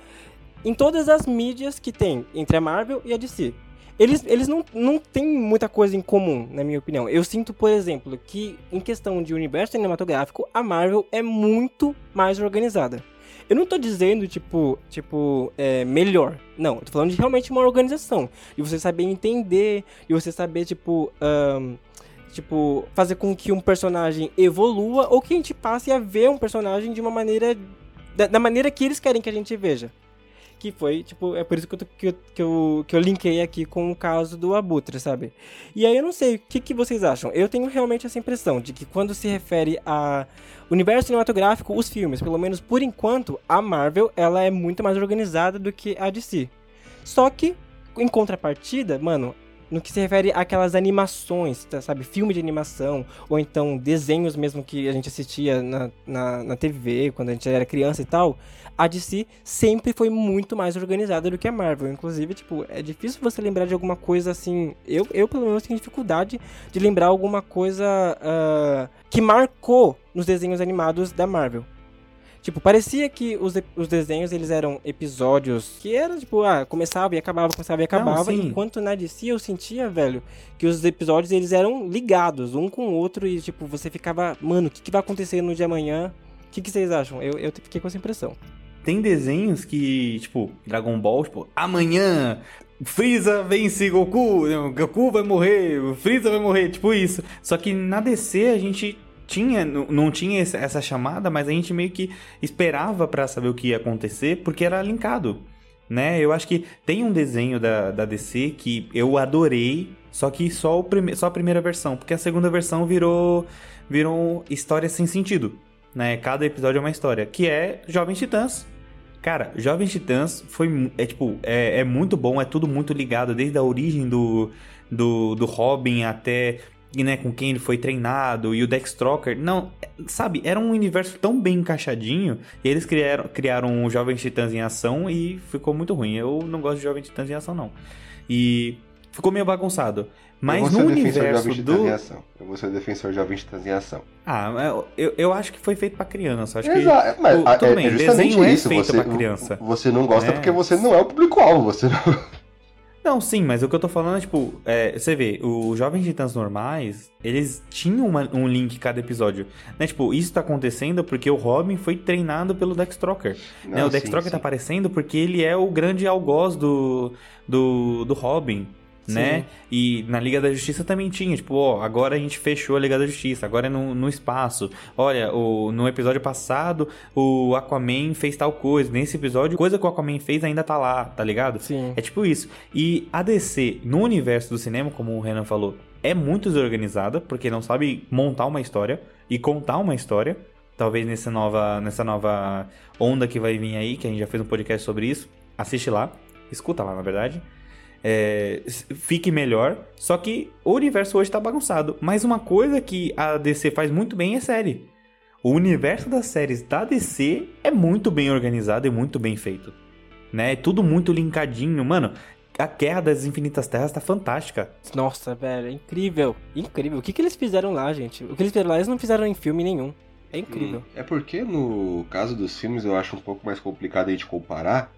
em todas as mídias que tem entre a Marvel e a DC. Eles, eles não, não têm muita coisa em comum, na minha opinião. Eu sinto, por exemplo, que em questão de universo cinematográfico, a Marvel é muito mais organizada. Eu não tô dizendo, tipo, tipo, é, melhor. Não, eu tô falando de realmente uma organização. De você saber entender, de você saber, tipo, ahn, tipo, fazer com que um personagem evolua ou que a gente passe a ver um personagem de uma maneira. Da, da maneira que eles querem que a gente veja. Que foi, tipo, é por isso que eu, que, eu, que, eu, que eu linkei aqui com o caso do Abutre, sabe? E aí eu não sei, o que, que vocês acham? Eu tenho realmente essa impressão de que quando se refere a universo cinematográfico, os filmes, pelo menos por enquanto, a Marvel, ela é muito mais organizada do que a DC. Só que, em contrapartida, mano, no que se refere àquelas animações, tá, sabe? Filme de animação, ou então desenhos mesmo que a gente assistia na, na, na TV, quando a gente era criança e tal, a DC sempre foi muito mais organizada do que a Marvel. Inclusive, tipo, é difícil você lembrar de alguma coisa assim. Eu, eu pelo menos, tenho dificuldade de lembrar alguma coisa ah, que marcou nos desenhos animados da Marvel. Tipo, parecia que os, os desenhos eles eram episódios que era tipo, ah, começava e acabava, começava e acabava, sim. enquanto na DC eu sentia, velho, que os episódios eles eram ligados um com o outro e tipo, você ficava, mano, o que, que vai acontecer no de amanhã? O que, que vocês acham? Eu, eu fiquei com essa impressão. Tem desenhos que, tipo, Dragon Ball, tipo, amanhã Freeza vence Goku, não, Goku vai morrer, Freeza vai morrer, tipo isso. Só que na DC a gente tinha, não tinha essa chamada, mas a gente meio que esperava pra saber o que ia acontecer, porque era linkado, né? Eu acho que tem um desenho da, da DC que eu adorei, só que só, o prime só a primeira versão, porque a segunda versão virou, virou história sem sentido, né? Cada episódio é uma história, que é Jovens Titãs. Cara, Jovens Titãs foi. É tipo, é, é muito bom, é tudo muito ligado, desde a origem do, do, do Robin até né, com quem ele foi treinado, e o Dextroker. Não, sabe, era um universo tão bem encaixadinho, e eles criaram, criaram o Jovem Titãs em ação e ficou muito ruim. Eu não gosto de Jovem Titãs em ação, não. E ficou meio bagunçado. Mas no universo do. Eu vou ser defensor de Jovem Titãs em ação. Ah, eu, eu acho que foi feito pra criança. Acho Exato, que. mas, o, tudo é, bem, é desenho isso. é feito você, pra criança. Você não gosta É. porque você não é o público-alvo. Você não... Não, sim, mas o que eu tô falando é, tipo, é, você vê, os Jovens Titãs normais, eles tinham uma- um link cada episódio. Né? Tipo, isso tá acontecendo porque o Robin foi treinado pelo Dextroker. né? Não, O Dextroker sim, tá sim. aparecendo porque ele é o grande algoz do, do, do Robin. Né? Sim. E na Liga da Justiça também tinha, tipo, ó, agora a gente fechou a Liga da Justiça, agora é no, no espaço. Olha, o, no episódio passado, o Aquaman fez tal coisa. Nesse episódio, coisa que o Aquaman fez ainda tá lá, tá ligado? Sim. É tipo isso. E a DC, no universo do cinema, como o Renan falou, é muito desorganizada, porque não sabe montar uma história e contar uma história. Talvez nessa nova, nessa nova onda que vai vir aí, que a gente já fez um podcast sobre isso. Assiste lá, escuta lá, na verdade. É, fique melhor. Só que o universo hoje tá bagunçado. Mas uma coisa que a DC faz muito bem é série. O universo das séries da DC é muito bem organizado e muito bem feito. Né? É tudo muito linkadinho. Mano, a Guerra das Infinitas Terras tá fantástica. Nossa, velho, é incrível. Incrível. O que, que eles fizeram lá, gente? O que eles fizeram lá, eles não fizeram em filme nenhum. É incrível. É porque no caso dos filmes eu acho um pouco mais complicado aí de comparar,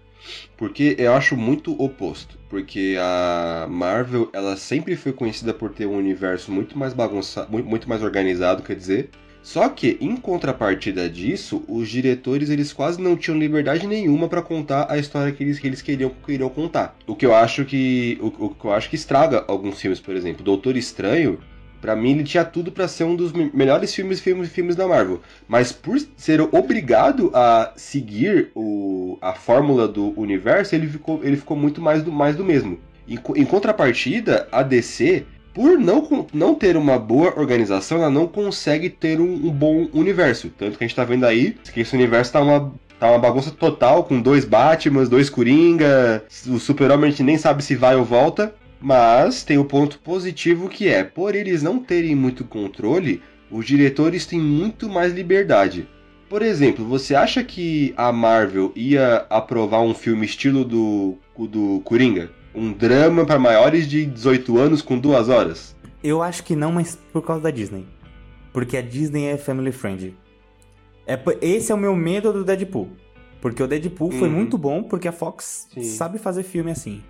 porque eu acho muito oposto. Porque a Marvel, ela sempre foi conhecida por ter um universo muito mais bagunçado, muito, mais organizado, quer dizer. Só que, em contrapartida disso, os diretores eles quase não tinham liberdade nenhuma pra contar a história que eles, que eles queriam, queriam contar. O que eu acho que o, o que eu acho que estraga alguns filmes, por exemplo, Doutor Estranho, Pra mim, ele tinha tudo pra ser um dos me- melhores filmes, filmes, filmes da Marvel. Mas por ser obrigado a seguir o, a fórmula do universo, ele ficou, ele ficou muito mais do, mais do mesmo. Em, em contrapartida, a DC, por não, não ter uma boa organização, ela não consegue ter um, um bom universo. Tanto que a gente tá vendo aí que esse universo tá uma, tá uma bagunça total, com dois Batmans, dois Coringa, o Super-Homem a gente nem sabe se vai ou volta. Mas tem o ponto positivo que é, por eles não terem muito controle, os diretores têm muito mais liberdade. Por exemplo, você acha que a Marvel ia aprovar um filme estilo do, do Coringa? Um drama para maiores de 18 anos com duas horas? Eu acho que não, mas por causa da Disney. Porque a Disney é family friendly. É, esse é o meu medo do Deadpool. Porque o Deadpool foi Uhum. muito bom, porque a Fox Sim. sabe fazer filme assim.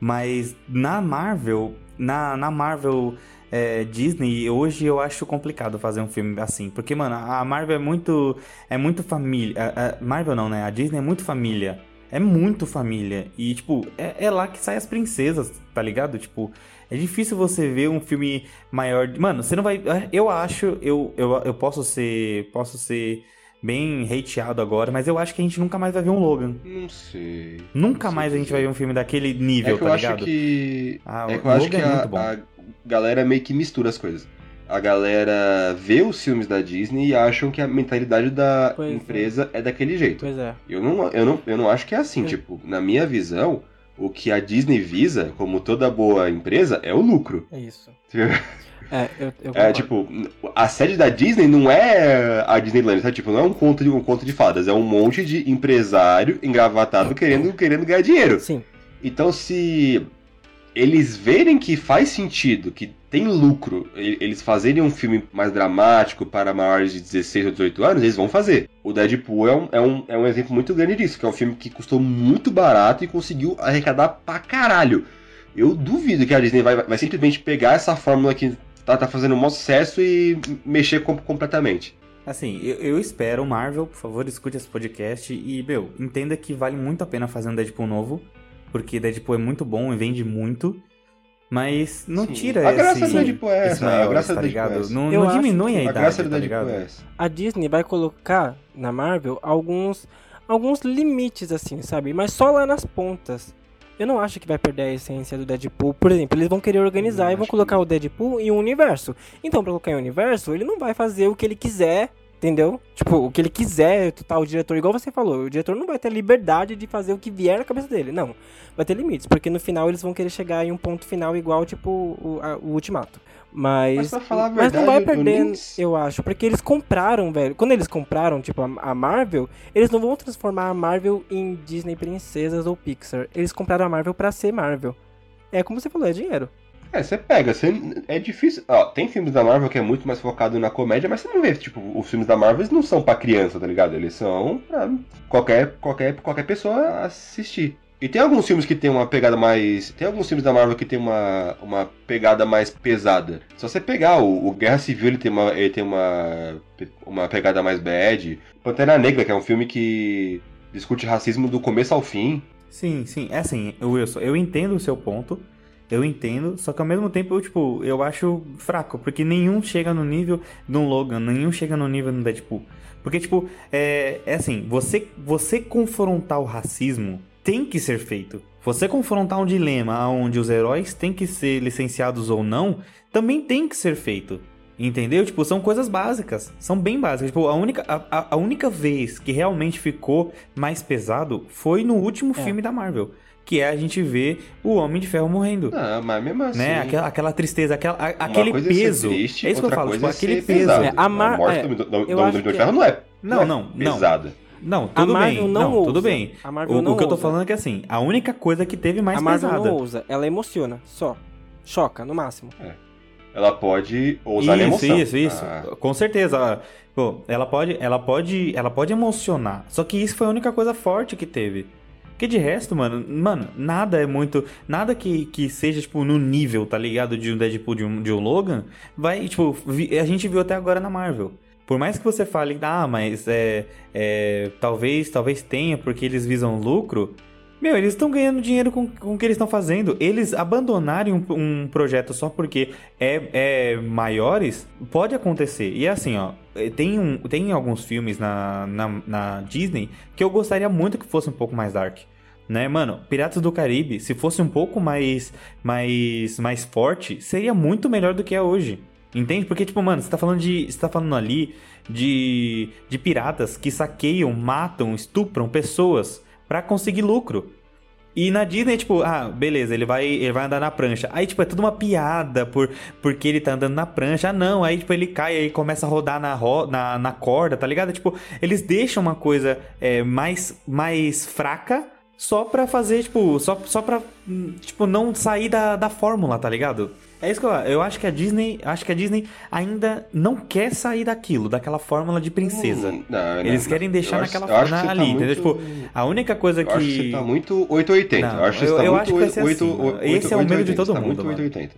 Mas na Marvel, na, na Marvel é, Disney, hoje eu acho complicado fazer um filme assim. Porque, mano, a Marvel é muito. É muito família. A, a Marvel não, né? A Disney é muito família. É muito família. E, tipo, é, é lá que saem as princesas, tá ligado? Tipo, é difícil você ver um filme maior. Mano, você não vai. Eu acho, eu, eu, eu posso ser. Posso ser bem hateado agora, mas eu acho que a gente nunca mais vai ver um Logan. Não sei. Nunca Não sei mais a gente dizer. vai ver um filme daquele nível, é que tá eu ligado? acho que. Ah, é que eu acho que é a, galera meio que mistura as coisas. A galera vê os filmes da Disney e acham que a mentalidade da Pois é. empresa é daquele jeito. Pois é. Eu não, eu não, eu não acho que é assim. É. Tipo, na minha visão, o que a Disney visa, como toda boa empresa, é o lucro. É isso. É, eu, eu É, tipo, a sede da Disney não é a Disneyland, sabe? Tipo, não é um conto de um conto de fadas, é um monte de empresário engravatado querendo, querendo ganhar dinheiro. Sim. Então, se eles verem que faz sentido, que tem lucro, eles fazerem um filme mais dramático para maiores de 16 ou 18 anos, eles vão fazer. O Deadpool é um, é um, é um exemplo muito grande disso, que é um filme que custou muito barato e conseguiu arrecadar pra caralho. Eu duvido que a Disney vai, vai simplesmente pegar essa fórmula que tá, tá fazendo um maior sucesso e mexer com- completamente. Assim, eu, eu espero, Marvel, por favor, escute esse podcast e, meu, entenda que vale muito a pena fazer um Deadpool novo, porque Deadpool é muito bom e vende muito, mas não Sim. tira A graça esse, do Deadpool é essa, a maiores, graça tá do Deadpool é ligado? Não, Eu não diminui a A idade, graça do tá Deadpool ligado? é essa. A Disney vai colocar na Marvel alguns alguns limites assim, sabe? Mas só lá nas pontas. Eu não acho que vai perder a essência do Deadpool. Por exemplo, eles vão querer organizar e vão que colocar não. o Deadpool em um universo. Então, pra colocar em um universo, ele não vai fazer o que ele quiser Entendeu? Tipo, o que ele quiser, tá, o diretor, igual você falou, o diretor não vai ter liberdade de fazer o que vier na cabeça dele. Não. Vai ter limites, porque no final eles vão querer chegar em um ponto final igual, tipo, o, a, o ultimato. Mas. Mas pra falar a mas não verdade, vai eu perder, nem- eu acho. Porque eles compraram, velho. Quando eles compraram, tipo, a, a Marvel, eles não vão transformar a Marvel em Disney Princesas ou Pixar. Eles compraram a Marvel pra ser Marvel. É como você falou, é dinheiro. É, você pega, você, é difícil. Ó, tem filmes da Marvel que é muito mais focado na comédia, mas você não vê, tipo, os filmes da Marvel não são pra criança, tá ligado? Eles são pra qualquer, qualquer, qualquer pessoa assistir. E tem alguns filmes que tem uma pegada mais. Tem alguns filmes da Marvel que tem uma, uma pegada mais pesada. Se você pegar o, o Guerra Civil, ele tem, uma, ele tem uma, uma pegada mais bad. Pantera Negra, que é um filme que discute racismo do começo ao fim. Sim, sim. É assim, Wilson, eu entendo o seu ponto. Eu entendo, só que ao mesmo tempo eu, tipo, eu acho fraco, porque nenhum chega no nível do Logan, nenhum chega no nível do Deadpool. Porque, tipo, é, é assim, você, você confrontar o racismo tem que ser feito. Você confrontar um dilema onde os heróis têm que ser licenciados ou não, também tem que ser feito. Entendeu? Tipo, são coisas básicas. São bem básicas. Tipo, a única, a, a- a única vez que realmente ficou mais pesado foi no último É. filme da Marvel. Que é a gente ver o Homem de Ferro morrendo. Ah, mas mesmo assim. né? Aquela, aquela tristeza, aquela, a- Uma aquele coisa é peso. triste, é isso que eu falo, tipo, é aquele peso. pesado. É, a Mar- morte é, do, do, Homem de Ferro não é, Não, é não, não. pesada. Não, A tudo bem. não Não, tudo bem. A Marvel O, não o que eu tô ousa. falando é que assim, a única coisa que teve mais a Marvel pesada. não ousa, ela emociona, só. Choca, no máximo. Ela pode usar a isso, emoção. isso, isso. Ah, Com certeza. Pô, ela pode, ela pode, ela pode emocionar. Só que isso foi a única coisa forte que teve. Porque de resto, mano, mano, nada é muito, nada que, que seja tipo no nível, tá ligado, de um Deadpool de um, de um Logan, vai, tipo, vi- a gente viu até agora na Marvel. Por mais que você fale, ah, mas é, é talvez, talvez tenha porque eles visam lucro. Meu, eles estão ganhando dinheiro com, com o que eles estão fazendo. Eles abandonarem um, um projeto só porque é, é maiores, pode acontecer. E é assim, ó, tem, um, tem alguns filmes na, na, na Disney que eu gostaria muito que fosse um pouco mais dark. Né, mano, Piratas do Caribe, se fosse um pouco mais, mais, mais forte, seria muito melhor do que é hoje. Entende? Porque, tipo, mano, você tá falando de. Você tá falando ali de, de piratas que saqueiam, matam, estupram pessoas pra conseguir lucro. E na Disney, tipo, ah, beleza, ele vai, ele vai andar na prancha. Aí, tipo, é tudo uma piada por, porque ele tá andando na prancha. Ah, não. Aí, tipo, ele cai e começa a rodar na, ro na, na corda, tá ligado? Tipo, eles deixam uma coisa é, mais, mais fraca só pra fazer, tipo, só, só pra, hum, tipo, não sair da, da fórmula, tá ligado? É isso que eu, eu acho que a Disney, acho que a Disney ainda não quer sair daquilo, daquela fórmula de princesa. hum, não, não, Eles não. querem deixar Eu naquela eu acho que na- você tá ali, muito- Tipo, a única coisa Eu que acho que você tá muito 880. Não, eu acho que você eu- tá eu muito acho que vai ser 8, assim. Esse é o medo de todo você tá mundo, muito mano. 880.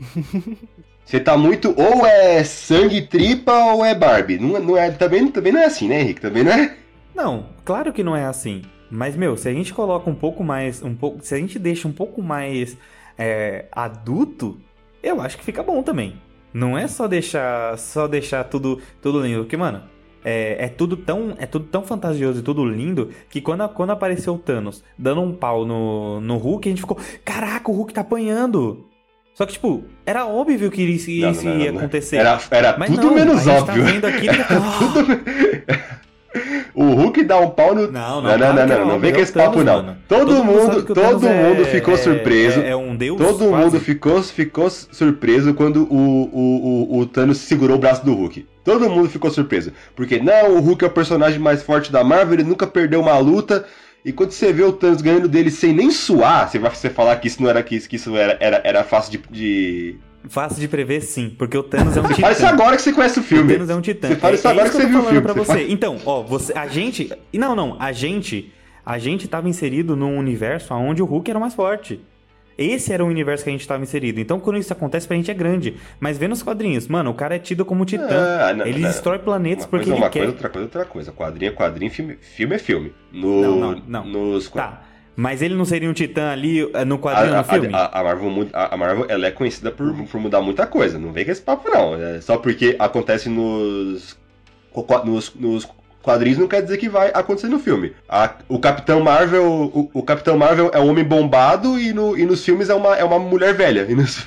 Você tá muito ou é sangue tripa ou é Barbie. Não, não é, também, também não é assim, né, Henrique? Também não é. Não, claro que não é assim. Mas, meu, se a gente coloca um pouco mais. Um pouco, se a gente deixa um pouco mais é, adulto, eu acho que fica bom também. Não é só deixar. Só deixar tudo, tudo lindo. Porque, mano, é, é tudo tão. É tudo tão fantasioso e tudo lindo que quando, quando apareceu o Thanos dando um pau no, no Hulk, a gente ficou. Caraca, o Hulk tá apanhando! Só que, tipo, era óbvio que isso, Não, isso não, não, ia acontecer. Era, era Mas tudo menos gente óbvio. Tá vendo aqui, ele tá... O Hulk dá um pau no. Não, não, não, não, não, não, é não óbvio, vem é com o esse papo, Thanos, não. Todo, mundo todo é- mundo ficou é- surpreso. É, é um deus Todo quase. mundo ficou, ficou surpreso quando o, o, o, o Thanos segurou o braço do Hulk. Todo mundo ficou surpreso. Porque, não, o Hulk é o personagem mais forte da Marvel, ele nunca perdeu uma luta. E quando você vê o Thanos ganhando dele sem nem suar, você vai você falar que isso não era que isso, que isso era, era, era fácil de. de... Fácil de prever, sim, porque o Thanos é um titã. fala isso agora que você conhece o O filme. Thanos é um titã. Você fala isso agora que eu você viu o filme. Pra Você Então, ó, você, a gente. Não, não, a gente. A gente tava inserido num universo onde o Hulk era o mais forte. Esse era o universo que a gente tava inserido. Então, quando isso acontece, pra gente é grande. Mas vê nos quadrinhos, mano, o cara é tido como titã. Ah, não, ele não. destrói planetas Uma porque coisa é ele uma quer. coisa, outra coisa, é outra coisa. Quadrinho é quadrinho, filme, filme é filme. No, Não, não, não. Nos, Tá. Mas ele não seria um titã ali eh, no quadrinho a, no filme? a- a Marvel, a, Marvel ela é conhecida por, por mudar muita coisa. Não vem com esse papo, não. É só porque acontece nos, nos, nos quadrinhos não quer dizer que vai acontecer no filme. A- o Capitão Marvel. O, o Capitão Marvel é um homem bombado e, no, e nos filmes é uma, é uma mulher velha. E nos-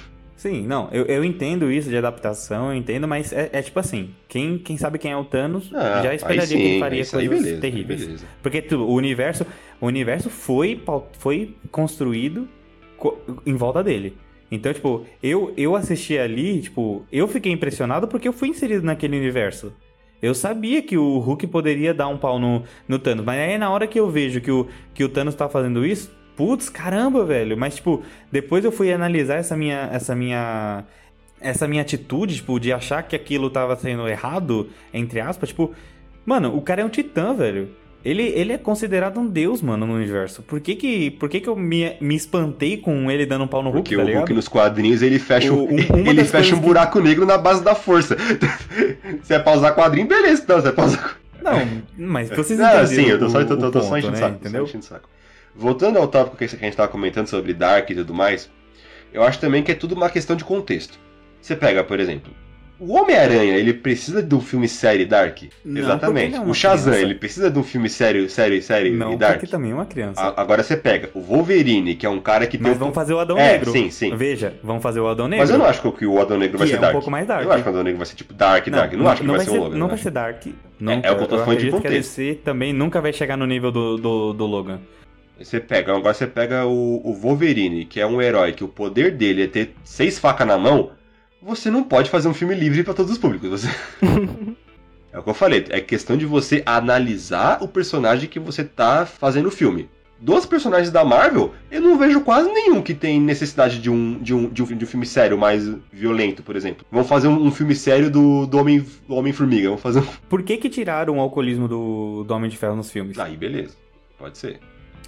Sim, não, eu, eu entendo isso de adaptação, eu entendo, mas é, é tipo assim, quem, quem sabe quem é o Thanos Ah, já esperaria sim, que ele faria coisas beleza, terríveis. beleza. Porque tu, o universo, o universo foi, foi construído co- em volta dele. Então, tipo, eu, eu assisti ali, tipo, eu fiquei impressionado porque eu fui inserido naquele universo. Eu sabia que o Hulk poderia dar um pau no, no Thanos, mas aí na hora que eu vejo que o, que o Thanos tá fazendo isso, putz, caramba, velho. Mas, tipo, depois eu fui analisar essa minha, essa minha, essa minha atitude, tipo, de achar que aquilo tava sendo errado, entre aspas, tipo, mano, o cara é um titã, velho. Ele, ele é considerado um deus, mano, no universo. Por que que, por que, que eu me, me espantei com ele dando um pau no Hulk, Porque tá o ligado? Hulk nos quadrinhos ele fecha, O- um, ele fecha um coisas que- buraco negro na base da força. Se é pra usar quadrinho, beleza, não. Se é Não, mas vocês entenderam sim, eu tô só, tô, tô, o tô só enchendo o né? saco, Entendeu? só enchendo o saco. Voltando ao tópico que a gente tava comentando sobre Dark e tudo mais, eu acho também que é tudo uma questão de contexto. Você pega, por exemplo, o Homem-Aranha, ele precisa de um filme série Dark? Não, Exatamente. é o Shazam, criança. ele precisa de um filme sério, sério, sério Não, e Dark? porque também é uma criança. A- Agora você pega o Wolverine, que é um cara que tem Mas um vamos fazer o Adão É, Negro. sim, sim. Veja, vamos fazer o Adão Negro. Mas eu não acho que o Adão Negro vai Que ser é um Dark. pouco mais dark. Eu não acho que o Adão Negro vai ser tipo Dark, Dark. Eu não, acho que vai, ser o Logan. Não eu vai ser Dark. Nunca. é o que eu tô falando de acredito que a contexto. DC também nunca vai chegar no nível do, do, do Logan. Você pega, agora você pega o, o Wolverine, que é um herói que o poder dele é ter seis facas na mão. Você não pode fazer um filme livre pra todos os públicos. Você... é o que eu falei, é questão de você analisar o personagem que você tá fazendo o filme. Dos personagens da Marvel, eu não vejo quase nenhum que tem necessidade de um, de um, de um, de um filme sério, mais violento, por exemplo. Vamos fazer um, um filme sério do, do Homem- do Homem-Formiga. Vamos fazer um. Por que que tiraram o alcoolismo do, do Homem de Ferro nos filmes? Aí, beleza. Pode ser.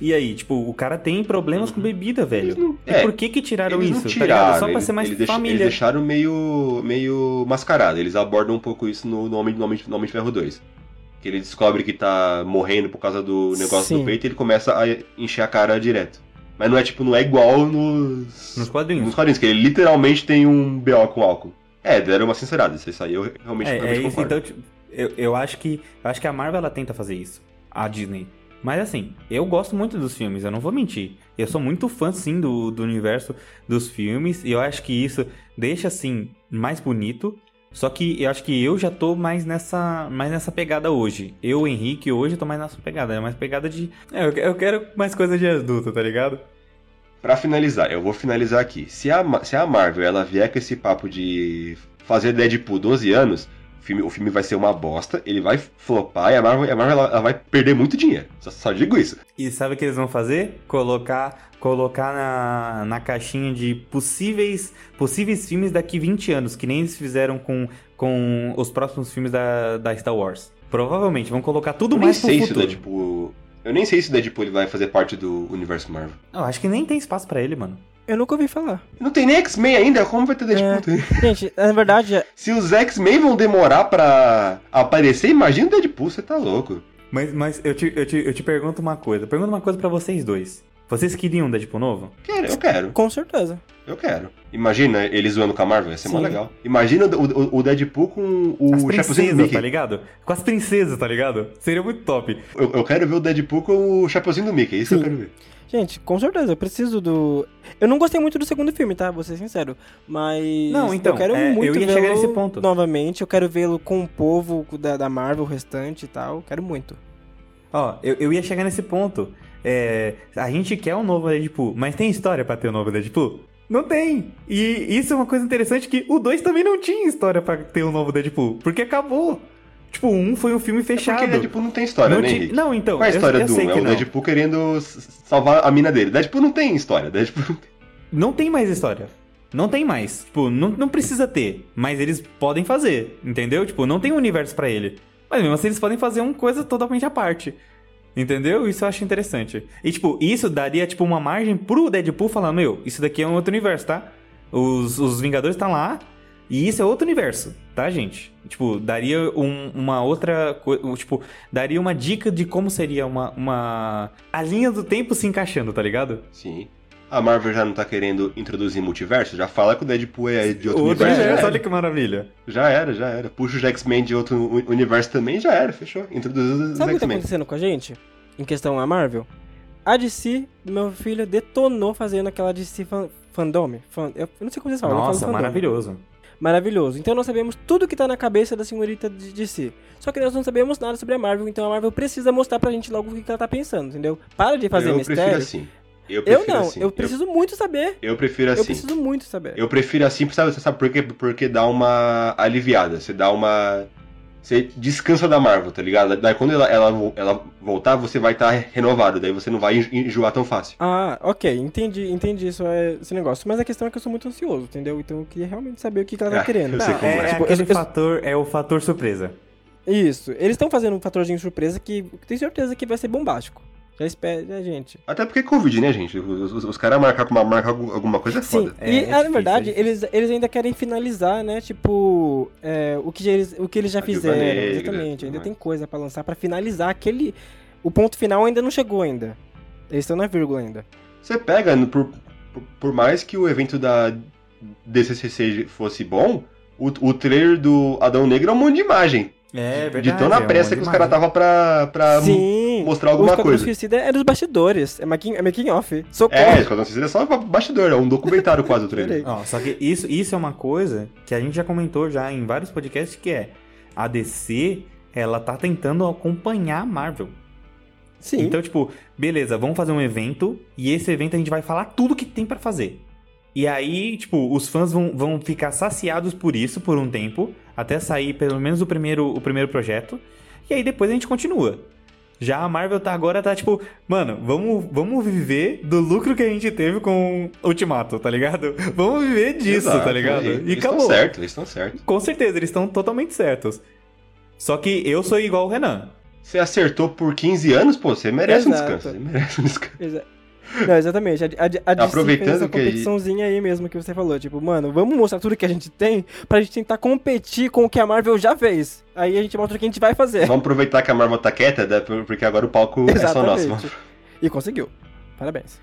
E aí, tipo, o cara tem problemas com bebida, velho. Não- E é, por que que tiraram isso? não tá tiraram, Só pra eles- ser mais eles família. Eles deixaram meio, meio mascarado. Eles abordam um pouco isso no, no, Homem, no, Homem, no Homem de Ferro 2. Que ele descobre que tá morrendo por causa do negócio Sim. do peito e ele começa a encher a cara direto. Mas não é tipo, não é igual nos, Nos quadrinhos. nos quadrinhos, que ele literalmente tem um BO com álcool. É, deram uma sincerada, isso aí eu realmente, É, é realmente isso, concordo. então, tipo, eu, eu acho que eu acho que a Marvel ela tenta fazer isso, a Disney. Mas assim, eu gosto muito dos filmes, eu não vou mentir. Eu sou muito fã sim do, do universo dos filmes e eu acho que isso deixa assim mais bonito. Só que eu acho que eu já tô mais nessa, mais nessa pegada hoje. Eu, Henrique, hoje tô mais nessa pegada. É mais pegada de. É, eu, eu quero mais coisa de adulto, tá ligado? Pra finalizar, eu vou finalizar aqui. Se a, se a Marvel ela vier com esse papo de fazer Deadpool 12 anos, o filme, o filme vai ser uma bosta, ele vai flopar e a Marvel, a Marvel ela, ela vai perder muito dinheiro. Só, só digo isso. E sabe o que eles vão fazer? Colocar, colocar na, na caixinha de possíveis, possíveis filmes daqui 20 anos, que nem eles fizeram com, com os próximos filmes da, da Star Wars. Provavelmente, vão colocar tudo eu mais pro futuro. Deadpool. Eu nem sei se o Deadpool vai fazer parte do universo Marvel. Eu acho que nem tem espaço pra ele, mano. Eu nunca ouvi falar. Não tem nem X-Men ainda, como vai ter Deadpool? Gente, na verdade, Se os X-Men vão demorar pra aparecer, imagina o Deadpool, você tá louco. Mas, mas eu, te, eu, te, eu te pergunto uma coisa. Pergunto uma coisa pra vocês dois. Vocês queriam um Deadpool novo? Quero, eu quero, com certeza. eu quero. Imagina ele zoando com a Marvel, ia ser mó Sim. legal. Imagina o, o- o Deadpool com o As Chapeuzinho do princesas, Mickey. tá ligado? Com as princesas, tá ligado? Seria muito top. Eu, eu quero ver o Deadpool com o Chapeuzinho do Mickey, é isso que eu Sim. quero ver. Gente, com certeza, eu preciso do. Eu não gostei muito do segundo filme, tá? Vou ser sincero. Mas. Não, então, Eu quero é, muito eu ia chegar nesse ponto. Novamente, eu quero vê-lo com o povo da, da Marvel, o restante e tal. Quero muito. Ó, eu, eu ia chegar nesse ponto. É, a gente quer um novo Deadpool, mas tem história pra ter um novo Deadpool? Não tem. E isso é uma coisa interessante que o 2 também não tinha história pra ter um novo Deadpool, porque acabou. Tipo, um foi um filme fechado. Porque Deadpool não tem história, não, né, Henrique? não, então. Qual é a eu- história eu do sei um? É que o. Deadpool querendo salvar a mina dele. Deadpool não tem história. Deadpool não tem... Não tem mais história. Não tem mais. Tipo, não, não precisa ter. Mas eles podem fazer, entendeu? Tipo, não tem um universo pra ele. Mas mesmo assim, eles podem fazer uma coisa totalmente à parte. Entendeu? Isso eu acho interessante. E, tipo, isso daria, tipo, uma margem pro Deadpool falar, meu, isso daqui é um outro universo, tá? Os, os Vingadores estão lá, e isso é outro universo, tá, gente? Tipo, daria um- uma outra coisa, tipo, daria uma dica de como seria uma, uma... A linha do tempo se encaixando, tá ligado? Sim. A Marvel já não tá querendo introduzir multiverso? Já fala que o Deadpool é de outro, Outro universo. universo, olha que maravilha. já era, já era. Puxa os X-Men de outro universo também, já era, fechou. Introduziu os Sabe o que tá X-Men. acontecendo com a gente? Em questão a Marvel? A DC, meu filho, detonou fazendo aquela DC fan- fandom. Fan, eu não sei como vocês falam. eu Nossa, falo maravilhoso. Maravilhoso. Então nós sabemos tudo que tá na cabeça da senhorita de DC. Só que nós não sabemos nada sobre a Marvel, então a Marvel precisa mostrar pra gente logo o que que ela tá pensando, entendeu? Para de fazer eu mistério. prefiro assim. Eu, Eu não, assim. eu preciso muito saber. Eu, eu prefiro assim. Eu preciso muito saber. Eu prefiro assim, sabe, sabe por quê? Porque dá uma aliviada. Você dá uma. Você descansa da Marvel, tá ligado? Daí quando ela, ela, ela voltar, você vai estar renovado. Daí você não vai en- enjoar tão fácil. Ah, ok, entendi, entendi isso, é, esse negócio. Mas a questão é que eu sou muito ansioso, entendeu? Então eu queria realmente saber o que, que ela tá Ah, querendo. eu sei Não, como é, é. é Tipo, aquele eu- eu- fator, é o fator surpresa. Isso, eles estão fazendo um fatorzinho surpresa que tenho certeza que vai ser bombástico. Já espera, né, gente? Até porque é Covid, né, gente? Os, os, os caras marcar, com uma- algum- alguma coisa é Sim, foda. É, e é ah, na difícil, verdade, é eles, eles ainda querem finalizar, né? Tipo, é, o, que eles, o que eles já A fizeram. Negra, exatamente, ainda mais. tem coisa pra lançar pra finalizar aquele. O ponto final ainda não chegou ainda. Eles estão na vírgula ainda. Você pega, por, por, por mais que o evento da DCCC fosse bom, o, o trailer do Adão Negro é um monte de imagem. É de tão na pressa que os caras estavam pra, pra Sim! Mostrar o alguma Esquadrão coisa. Suicida é dos bastidores. É making, é making off. Socorro! É, Esquadrão Suicida é só bastidor, é um documentário quase o trailer. Ó, só que isso, isso é uma coisa que a gente já comentou já em vários podcasts, que é a DC, ela tá tentando acompanhar a Marvel. Sim. Então, tipo, beleza, vamos fazer um evento e esse evento a gente vai falar tudo que tem pra fazer. E aí, tipo, os fãs vão, vão ficar saciados por isso por um tempo, até sair pelo menos o primeiro, o primeiro projeto, e aí depois a gente continua. Já a Marvel tá agora, tá tipo, mano, vamos, vamos viver do lucro que a gente teve com Ultimato, tá ligado? Vamos viver disso, Exato, tá ligado? eles E estão acabou. certos, eles estão certos. Com certeza, eles estão totalmente certos. Só que eu sou igual o Renan. Você acertou por 15 anos, pô, você merece um Exato. descanso. Você merece um descanso. Exa- Não, exatamente. A, a, a Aproveitando essa que competiçãozinha aí mesmo que você falou. Tipo, mano, vamos mostrar tudo que a gente tem pra gente tentar competir com o que a Marvel já fez. Aí a gente mostra o que a gente vai fazer. Vamos aproveitar que a Marvel tá quieta, né, porque agora o palco é só nosso. Exatamente. E conseguiu. Parabéns.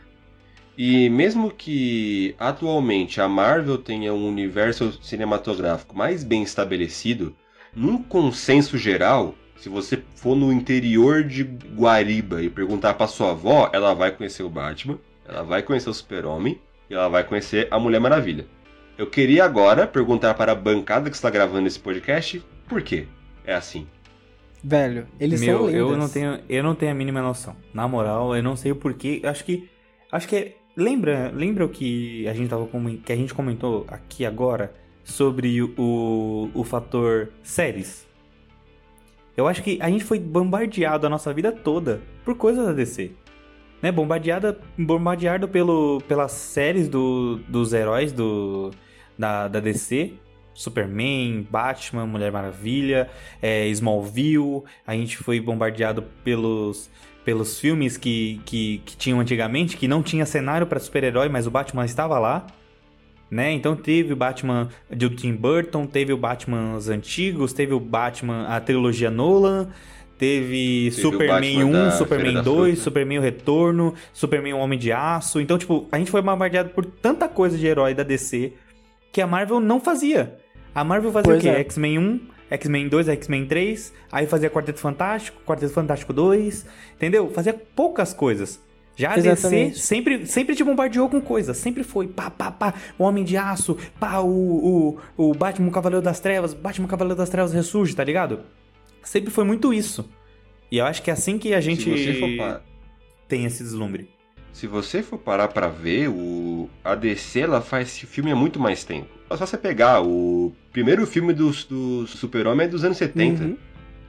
E mesmo que atualmente a Marvel tenha um universo cinematográfico mais bem estabelecido, num consenso geral, se você for no interior de Guariba e perguntar pra sua avó, ela vai conhecer o Batman, ela vai conhecer o Super-Homem e ela vai conhecer a Mulher Maravilha. Eu queria agora perguntar para a bancada que está gravando esse podcast por quê é assim. Velho, eles Meu, são lindos. eu não tenho, eu não tenho a mínima noção. Na moral, eu não sei o porquê. Acho que, acho que é- lembra, lembra o que a gente tava que a gente comentou aqui agora sobre o, o fator séries. Eu acho que a gente foi bombardeado a nossa vida toda por coisas da DC. Né? Bombardeada, bombardeado pelo, pelas séries do, dos heróis do, da, da DC. Superman, Batman, Mulher Maravilha, é, Smallville. A gente foi bombardeado pelos, pelos filmes que, que, que tinham antigamente, que não tinha cenário para super-herói, mas o Batman estava lá. Né? Então teve o Batman de Tim Burton, teve o Batman antigos, teve o Batman, a trilogia Nolan, teve, o Superman Batman 1, da Superman Feira da 2, Fruta. Superman o Retorno, Superman o Homem de Aço. Então, tipo, a gente foi bombardeado por tanta coisa de herói da DC que a Marvel não fazia. A Marvel fazia Pois o quê? é. X-Men 1, X-Men 2, X-Men 3, aí fazia Quarteto Fantástico, Quarteto Fantástico 2, entendeu? Fazia poucas coisas. Já a DC Exatamente. sempre, sempre te bombardeou com coisas, sempre foi pá, pá, pá, o Homem de Aço, pá, o, o, o Batman o Cavaleiro das Trevas, Batman o Cavaleiro das Trevas ressurge, tá ligado? Sempre foi muito isso. E eu acho que é assim que a gente Se você for pa- tem esse deslumbre. Se você for parar pra ver, o... a DC ela faz esse filme há muito mais tempo. É só você pegar o primeiro filme do, do Super-Homem é dos anos 70. O Uhum.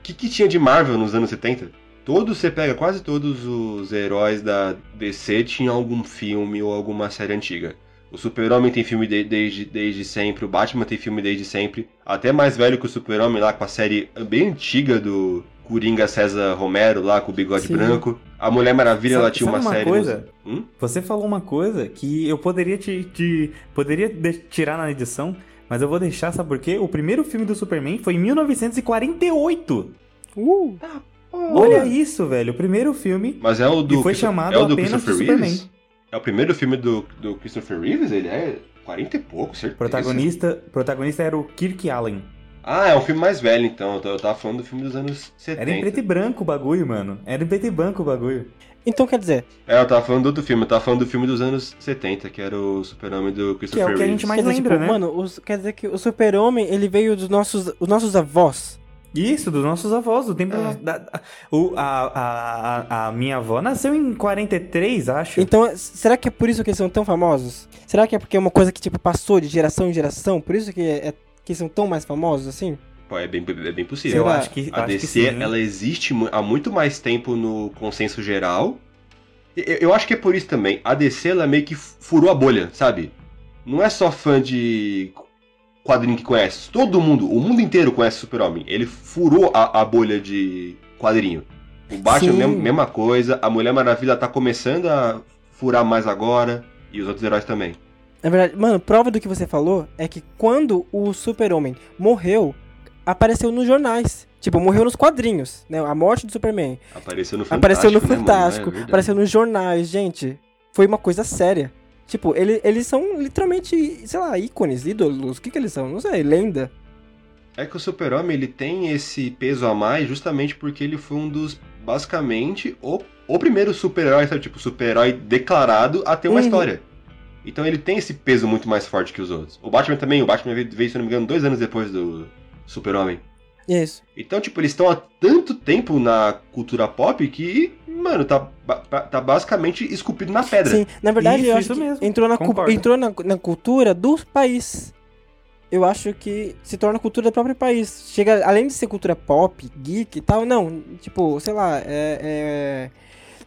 que, que tinha de Marvel nos anos 70? Todos, você pega, quase todos os heróis da DC tinham algum filme ou alguma série antiga. O Super-Homem tem filme de- desde, desde sempre, o Batman tem filme desde sempre. Até mais velho que o Super-Homem lá com a série bem antiga do Coringa César Romero lá com o bigode Sim. branco. A Mulher Maravilha Sabe- ela tinha uma, uma série. coisa? nos- Hum? Você falou uma coisa que eu poderia te, te- poderia de- tirar na edição, mas eu vou deixar, sabe por quê? O primeiro filme do Superman foi em 1948. Uh, Olha isso, velho. O primeiro filme Mas é o do. E foi chamado é o do apenas Christopher Superman. Reeves? É o primeiro filme do, do Christopher Reeves? Ele é 40 e pouco, certeza. protagonista, protagonista era o Kirk Allen. Ah, é um filme mais velho então. Eu tava falando do filme dos anos 70. Era em preto e branco o bagulho, mano. Era em preto e branco o bagulho. Então quer dizer, É, eu tava falando do outro filme, eu tava falando do filme dos anos 70, que era o Super-Homem do Que é Christopher o que a gente mais lembra, tipo, né? mano, os- quer dizer que o super-homem, ele veio dos nossos, os nossos avós. Isso, dos nossos avós, do tempo É. da, da- o, a, a, a, minha avó nasceu em 43, acho. Então, será que é por isso que eles são tão famosos? Será que é porque é uma coisa que, tipo, passou de geração em geração? Por isso que, é, que são tão mais famosos, assim? Pô, é bem, é bem possível. eu acho que, A acho que DC, sim. ela existe há muito mais tempo no consenso geral. E- Eu, eu acho que é por isso também. A DC, ela meio que furou a bolha, sabe? Não é só fã de quadrinho que conhece. Todo mundo, o mundo inteiro conhece Super-Homem. Ele furou a, a bolha de quadrinho. O Batman, mesma, mesma coisa. A Mulher Maravilha tá começando a furar mais agora. E os outros heróis também. É verdade. Mano, prova do que você falou é que quando o super-homem morreu, apareceu nos jornais. Tipo, morreu nos quadrinhos, né? A morte do Superman. Apareceu no Fantástico. apareceu no né, mano? Fantástico, É apareceu nos jornais, gente. Foi uma coisa séria. Tipo, ele, eles são literalmente, sei lá, ícones, ídolos. O que que eles são? Não sei, lenda. É que o Super-Homem ele tem esse peso a mais justamente porque ele foi um dos, basicamente, o, o primeiro super-herói, sabe? Tipo, super-herói declarado a ter uma Uhum. história. Então ele tem esse peso muito mais forte que os outros. O Batman também, o Batman veio, veio, se não me engano, dois anos depois do Super-Homem. Isso. Então, tipo, eles estão há tanto tempo na cultura pop que, mano, tá, tá basicamente esculpido na pedra. Sim, na verdade, Isso, eu isso acho que mesmo. entrou, na, cu- entrou na, na cultura do país. Eu acho que se torna cultura do próprio país. Chega, além de ser cultura pop, geek e tal, não, tipo, sei lá, é. é-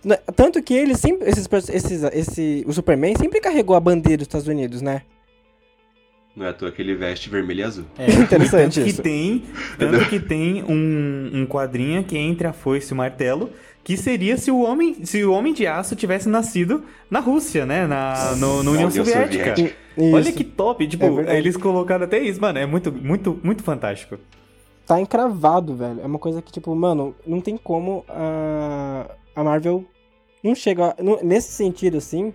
na- Tanto que ele sempre. Esses, esses, esse, o Superman sempre carregou a bandeira dos Estados Unidos, né? Não é à toa que ele veste vermelho e azul. É, Interessante tanto isso. Que tem, tanto que tem um, um quadrinho que é entre a foice e o martelo, que seria se o homem, se o homem de aço tivesse nascido na Rússia, né? Na, no, no Na União Soviética. Soviética. Olha que top, tipo, É eles colocaram até isso, mano, é muito, muito, muito fantástico. tá encravado, velho. É uma coisa que, tipo, mano, não tem como a, a Marvel não chega. não- nesse sentido, assim,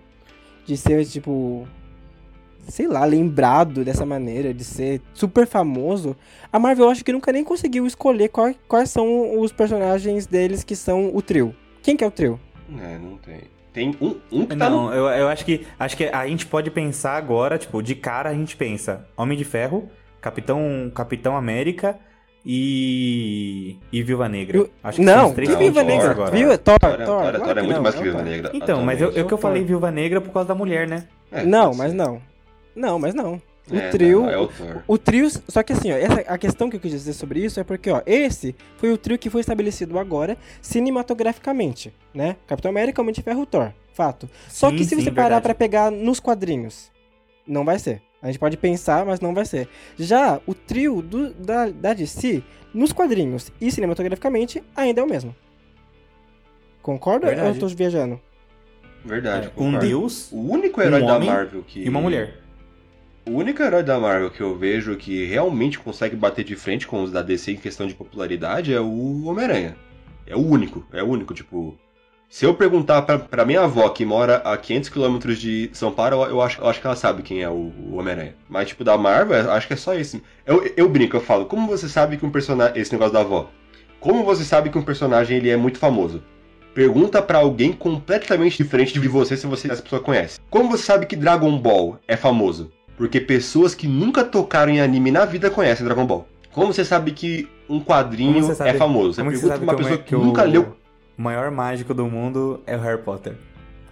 de ser, tipo. Sei lá, lembrado dessa maneira, de ser super famoso. A Marvel eu acho que nunca nem conseguiu escolher qual- quais são os personagens deles que são o trio. Quem que é o trio? É, não tem. Tem um, um que tá no Não, eu, eu acho que acho que a gente pode pensar agora, tipo, de cara a gente pensa Homem de Ferro, Capitão, Capitão América e e Viúva Negra. Eu- Acho que são não, os três que não, Viúva Negra. agora. Viúva, Thor, Thor, Thor, é- Thor, Thor é- muito não, mais que Viúva. Negra. Então, mas eu, eu que eu falei Viúva Negra por causa da mulher, né? É, Não, mas não. Não, mas não. O É, trio. não, é o Thor. O trio, só que assim, ó, essa, a questão que eu quis dizer sobre isso é porque, ó, esse foi o trio que foi estabelecido agora cinematograficamente, né? Capitão América, Homem de Ferro, Thor, fato. Só Sim, que se sim, você parar verdade. pra pegar nos quadrinhos, não vai ser. A gente pode pensar, mas não vai ser. Já o trio do, da, da DC, nos quadrinhos e cinematograficamente, ainda é o mesmo. Concorda ou eu tô viajando? Verdade. um concordo. deus O único herói um da Marvel que. e uma mulher. O único herói da Marvel que eu vejo que realmente consegue bater de frente com os da DC em questão de popularidade é o Homem-Aranha. É o único, é o único, tipo. Se eu perguntar pra, pra minha avó que mora a 500 km de São Paulo, eu, acho, eu acho que ela sabe quem é o, o Homem-Aranha. Mas, tipo, da Marvel, acho que é só esse. Eu, eu brinco, eu falo, como você sabe que um personagem. Esse negócio da avó. Como você sabe que um personagem ele é muito famoso? Pergunta pra alguém completamente diferente de você se você essa pessoa conhece. Como você sabe que Dragon Ball é famoso? Porque pessoas que nunca tocaram em anime na vida conhecem Dragon Ball. Como você sabe que um quadrinho você sabe- é famoso? Você pergunta pra uma que, o- pessoa que, que o nunca leu. o maior mágico do mundo é o Harry Potter?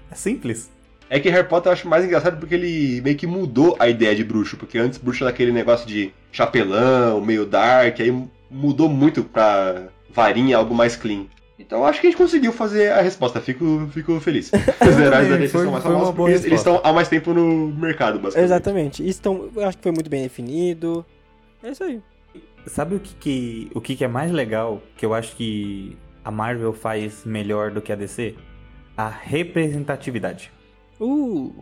É simples. É que Harry Potter eu acho mais engraçado porque ele meio que mudou a ideia de bruxo. Porque antes bruxo era aquele negócio de chapelão, meio dark, aí mudou muito pra varinha, algo mais clean. Então eu acho que a gente conseguiu fazer a resposta, fico, fico feliz. Os heróis da DC Foi- são mais famosos porque eles, estão há mais tempo no mercado, basicamente. Exatamente. Isso tão, eu acho que foi muito bem definido. É isso aí. Sabe o que, que- o que, que é mais legal que eu acho que a Marvel faz melhor do que a DC? A representatividade. Uh,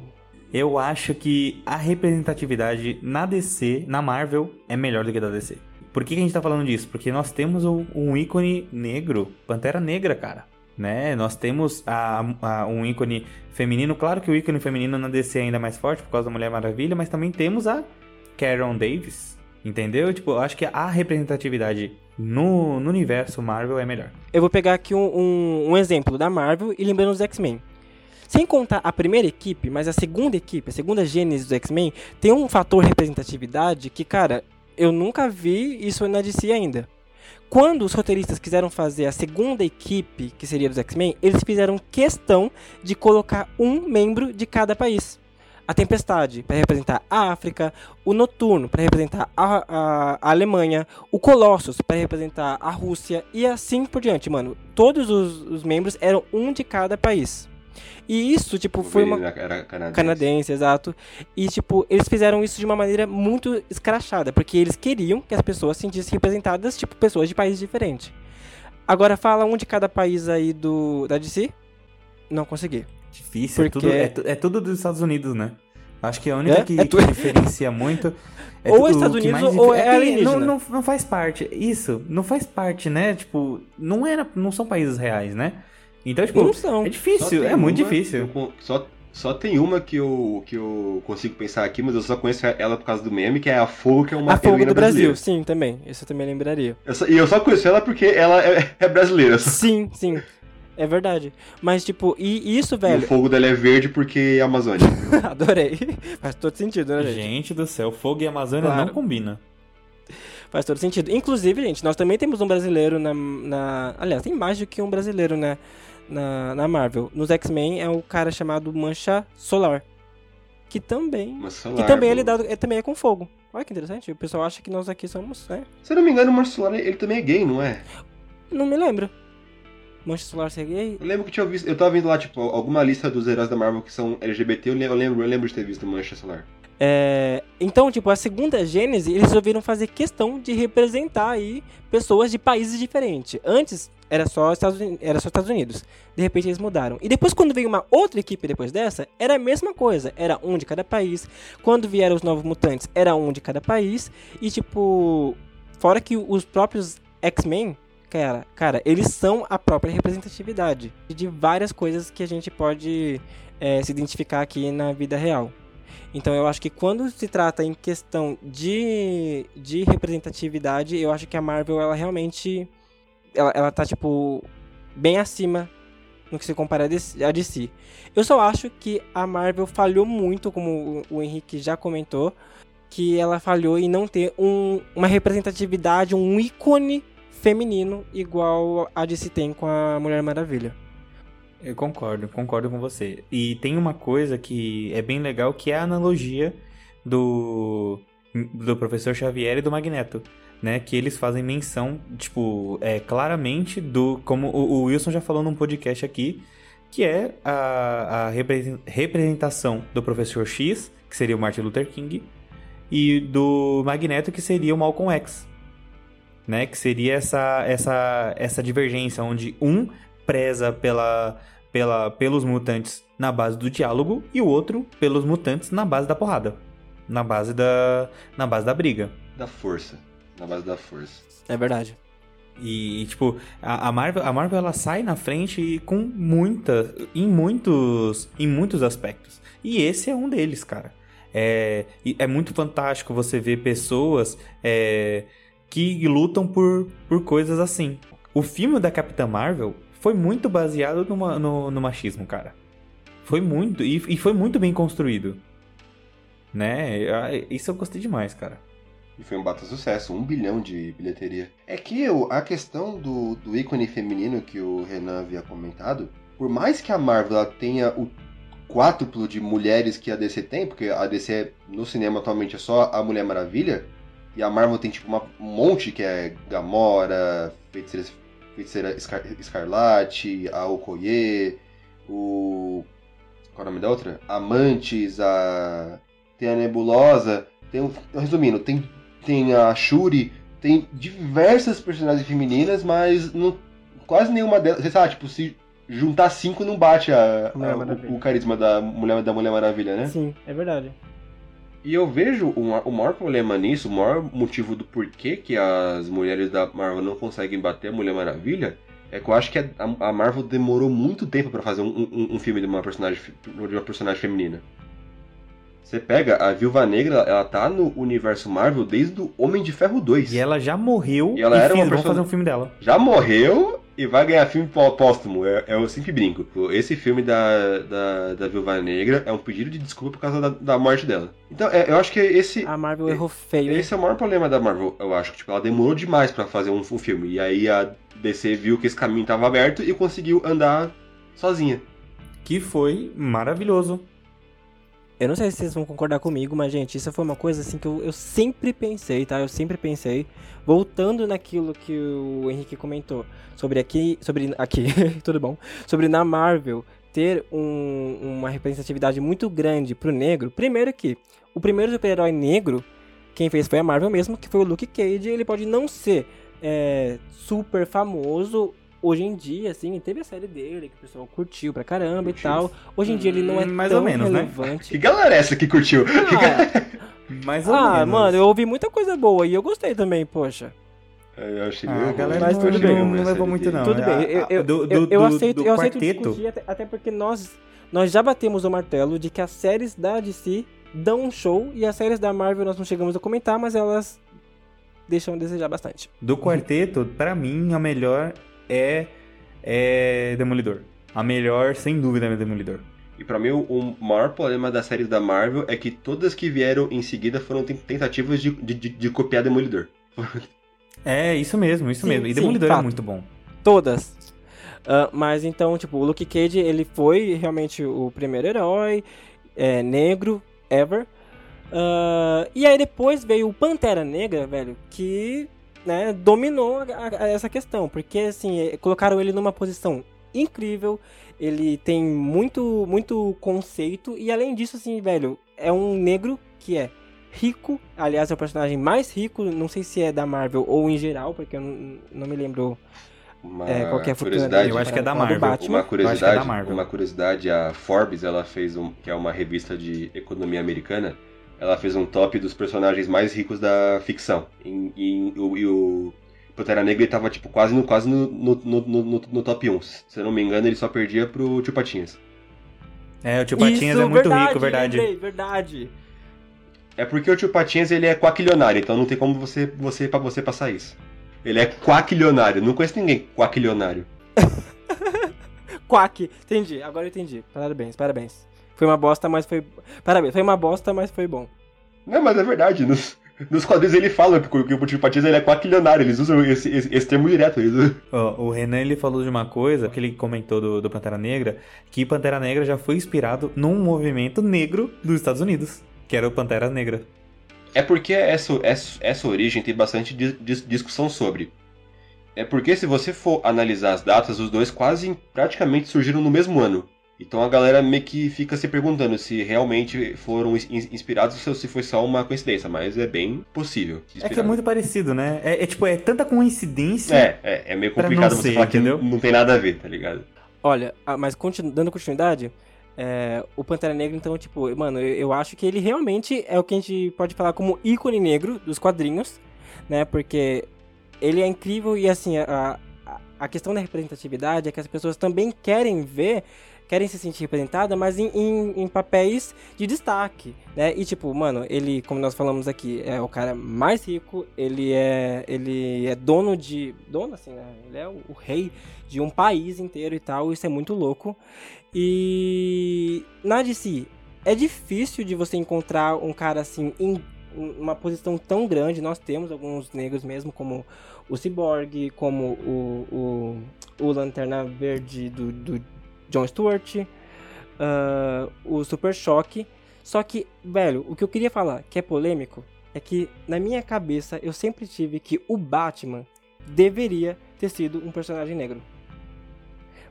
Eu acho que a representatividade na DC, na Marvel, é melhor do que a da DC. Por que, a gente tá falando disso? Porque nós temos um, um ícone negro, Pantera Negra, cara. Né? Nós temos a, a- um ícone feminino. Claro que o ícone feminino na DC é ainda mais forte por causa da Mulher Maravilha, mas também temos a Karen Davis, Entendeu? Tipo, acho que a representatividade no, no universo Marvel é melhor. Eu vou pegar aqui um, um, um exemplo da Marvel e lembrando dos X-Men. Sem contar a primeira equipe, mas a segunda equipe, a segunda gênese dos X-Men, tem um fator representatividade que, cara, eu nunca vi isso na DC ainda. Quando os roteiristas quiseram fazer a segunda equipe, que seria dos X-Men, eles fizeram questão de colocar um membro de cada país. A Tempestade, para representar a África, o Noturno, para representar a, a, a, Alemanha, o Colossus, para representar a Rússia, e assim por diante, mano. Todos os, os membros eram um de cada país. E isso, tipo, o foi uma. Era canadense. canadense, exato. E, tipo, eles fizeram isso de uma maneira muito escrachada, porque eles queriam que as pessoas se sentissem representadas, tipo, pessoas de países diferentes. Agora, fala um de cada país aí do da DC. Não consegui. Difícil, Porque- é, tudo, é, é tudo dos Estados Unidos, né? Acho que a única É? que, É tu- que diferencia muito. É Ou tudo- Estados Unidos mais ou é que alienígena. não, não, não faz parte. Isso, não faz parte, né? Tipo, não, era, não são países reais, né? Então, tipo, Não são. é difícil, é muito uma- difícil. eu só, só tem uma que eu, que eu consigo pensar aqui, mas eu só conheço ela por causa do meme, que é a Fogo, que é uma A Fogo do Brasil, brasileira. sim, também. Isso eu também lembraria. Eu só- e eu só conheço ela porque ela é, é brasileira. Sim, sim. É verdade. Mas, tipo, e isso, E o velho. fogo dela é verde porque é Amazônia. Adorei. Faz todo sentido, né, gente? Gente do céu, fogo e Amazônia Claro. não combina. Faz todo sentido. Inclusive, gente, nós também temos um brasileiro na. na... Aliás, tem mais do que um brasileiro né, na, na Marvel. Nos X-Men é o cara chamado Mancha Solar. Que também. Uma Que solar, também é lidado. É, também é com fogo. Olha que interessante. O pessoal acha que nós aqui somos. Né? Se eu não me engano, o Mancha Solar, ele também é gay, não é? Não me lembro. Mancha Solar ser gay? Eu lembro que tinha visto. Eu tava vendo lá, tipo, alguma lista dos heróis da Marvel que são LGBT, eu lembro, eu lembro, eu lembro de ter visto Mancha Solar. É, então, tipo, a segunda Gênese, eles resolveram fazer questão de representar aí pessoas de países diferentes. Antes era só Estados Unidos, era só Estados Unidos. De repente eles mudaram. E depois quando veio uma outra equipe depois dessa, era a mesma coisa, era um de cada país. Quando vieram os novos mutantes, era um de cada país e tipo, fora que os próprios X-Men Cara, cara, eles são a própria representatividade de várias coisas que a gente pode é, se identificar aqui na vida real. Então eu acho que quando se trata em questão de, de representatividade, eu acho que a Marvel, ela realmente. Ela, ela tá, tipo, bem acima no que se compara a DC-. Eu só acho que a Marvel falhou muito, como o, o Henrique já comentou, que ela falhou em não ter um, uma representatividade, um ícone feminino igual a DC tem com a Mulher Maravilha. Eu concordo, concordo com você. E tem uma coisa que é bem legal, que é a analogia do, do professor Xavier e do Magneto, né? Que eles fazem menção, tipo, é, claramente do... Como o, o Wilson já falou num podcast aqui, que é a, a represen- representação do professor X, que seria o Martin Luther King, e do Magneto, que seria o Malcolm X. Né, que seria essa, essa, essa divergência, onde um preza pela, pela, pelos mutantes na base do diálogo e o outro pelos mutantes na base da porrada. Na base da, na base da briga. Da força. Na base da força. É verdade. E, tipo, a, a Marvel, a Marvel ela sai na frente com muita, em muitos, em muitos aspectos. E esse é um deles, cara. É, é muito fantástico você ver pessoas é, que lutam por, por coisas assim. O filme da Capitã Marvel foi muito baseado numa- no, no machismo, cara. Foi muito, e, e foi muito bem construído. Né? Isso eu gostei demais, cara. E foi um baita sucesso, um bilhão de bilheteria. É que a questão do, do ícone feminino que o Renan havia comentado, por mais que a Marvel tenha o quádruplo de mulheres que a DC tem, porque a DC no cinema atualmente é só a Mulher Maravilha, e a Marvel tem tipo uma- um monte que é Gamora, Feiticeira, Feiticeira Escar- Escarlate, a Okoye, o. Qual é o nome da outra? Amantes, a. Tem a Nebulosa, tem o. Resumindo, tem, tem a Shuri, tem diversas personagens femininas, mas não, quase nenhuma delas. Você sabe, tipo, se juntar cinco não bate a, a- o, o carisma da Mulher, da Mulher Maravilha, né? Sim, é verdade. E eu vejo o, o maior problema nisso, o maior motivo do porquê que as mulheres da Marvel não conseguem bater a Mulher Maravilha, é que eu acho que a, a Marvel demorou muito tempo pra fazer um, um- um filme de uma personagem de uma personagem feminina. Você pega a Viúva Negra, ela tá no universo Marvel desde o Homem de Ferro 2. E ela já morreu E ela era fiz- vão person- fazer um filme dela. Já morreu e vai ganhar filme pó- póstumo. É, é, eu sempre brinco. Esse filme da, da, da Viúva Negra é um pedido de desculpa por causa da, da morte dela. Então, é, eu acho que esse, A Marvel errou feio, esse é o maior problema da Marvel, eu acho. Tipo, ela demorou demais pra fazer um, um filme. E aí a DC viu que esse caminho tava aberto e conseguiu andar sozinha. Que foi maravilhoso. Eu não sei se vocês vão concordar comigo, mas, gente, isso foi uma coisa assim que eu, eu sempre pensei, tá? Eu sempre pensei. Voltando naquilo que o Henrique comentou sobre aqui. Sobre aqui, tudo bom? Sobre na Marvel ter um- uma representatividade muito grande pro negro. Primeiro que o primeiro super-herói negro, quem fez foi a Marvel mesmo, que foi o Luke Cage. Ele pode não ser é, super famoso. Hoje em dia, assim, teve a série dele, que o pessoal curtiu pra caramba e Curtiu. tal. Hoje em dia ele não é Hum, mais tão ou menos, né? relevante. Que galera é essa que curtiu? Mais ou Ah, menos. mano, eu ouvi muita coisa boa e eu gostei também, poxa. Eu achei Ah, meio a galera Mas não, tudo bem. não levou muito, não. Tudo É, bem, a- eu, eu, do, eu, do, eu aceito, do eu aceito quarteto, discutir, até, até porque nós, nós já batemos o martelo de que as séries da DC dão um show e as séries da Marvel nós não chegamos a comentar, mas elas deixam a desejar bastante. do quarteto, pra mim, a melhor é, é Demolidor. A melhor, sem dúvida, é Demolidor. E pra mim, o- maior problema das séries da Marvel é que todas que vieram em seguida foram ten- tentativas de, de, de- de copiar Demolidor. É, isso mesmo, isso Sim, mesmo. E sim, Demolidor é fato. muito bom. Todas. Ah, mas então, tipo, o Luke Cage, ele foi realmente o primeiro herói é, negro ever. Ah, e aí depois veio o Pantera Negra, velho, que né, dominou a- a- a essa questão. Porque, assim, eh, colocaram ele numa posição incrível. Ele tem muito, muito conceito. E além disso, assim, velho, é um negro que é rico. Aliás, é o personagem mais rico. Não sei se é da Marvel ou em geral, porque eu não, não me lembro Uma é, qualquer curiosidade. Eu acho que é da Marvel. Uma Eu acho que é curiosidade, da Marvel. uma curiosidade, a Forbes, ela fez um, que é uma revista de economia americana, ela fez um top dos personagens mais ricos da ficção. E, e o- e o Pantera Negra ele tava tipo quase no quase no, no, no, no- no top 1. Se eu não me engano, ele só perdia pro Tio Patinhas. É, o Tio Patinhas Isso, é muito verdade, rico, verdade. lembrei, verdade. É porque o Tio Patinhas ele é quaquilionário, então não tem como você você para você passar isso. Ele é quaquilionário, não conheço ninguém quaquilionário. Quack, entendi, agora eu entendi. Parabéns, parabéns. Foi uma bosta, mas foi. Parabéns, foi uma bosta, mas foi bom. Não, mas é verdade. Nos, nos quadrinhos ele fala que o, Tio Patinhas ele é quaquilionário, eles usam esse, esse, esse termo direto. Eles. Ó, o Renan ele falou de uma coisa que ele comentou do, do Pantera Negra, que Pantera Negra já foi inspirado num movimento negro dos Estados Unidos, que era o Pantera Negra. É porque essa, essa, essa origem tem bastante dis- dis- discussão sobre. É porque se você for analisar as datas, os dois quase praticamente surgiram no mesmo ano. Então a galera meio que fica se perguntando se realmente foram ins- inspirados ou se foi só uma coincidência, mas é bem possível. É que é inspirado. muito parecido, né? É, é tipo, é tanta coincidência. É, é, é meio complicado você ser, falar que entendeu? não, não tem nada a ver, tá ligado? Olha, ah, mas continu- dando continuidade, é, o Pantera Negra, então, tipo, mano, eu, eu acho que ele realmente é o que a gente pode falar como ícone negro dos quadrinhos, né? Porque ele é incrível e, assim, a, a, a questão da representatividade é que as pessoas também querem ver, querem se sentir representadas, mas em, em, em papéis de destaque, né? E, tipo, mano, ele, como nós falamos aqui, é o cara mais rico, ele é, ele é dono de... Dono, assim, né? Ele é o, o rei de um país inteiro e tal, isso é muito louco. E na DC, é difícil de você encontrar um cara assim em uma posição tão grande. Nós temos alguns negros mesmo, como o Cyborg, como o, o, o Lanterna Verde do, do John Stewart, ah, o Super Choque. Só que, velho, o que eu queria falar, que é polêmico, é que na minha cabeça eu sempre tive que o Batman deveria ter sido um personagem negro.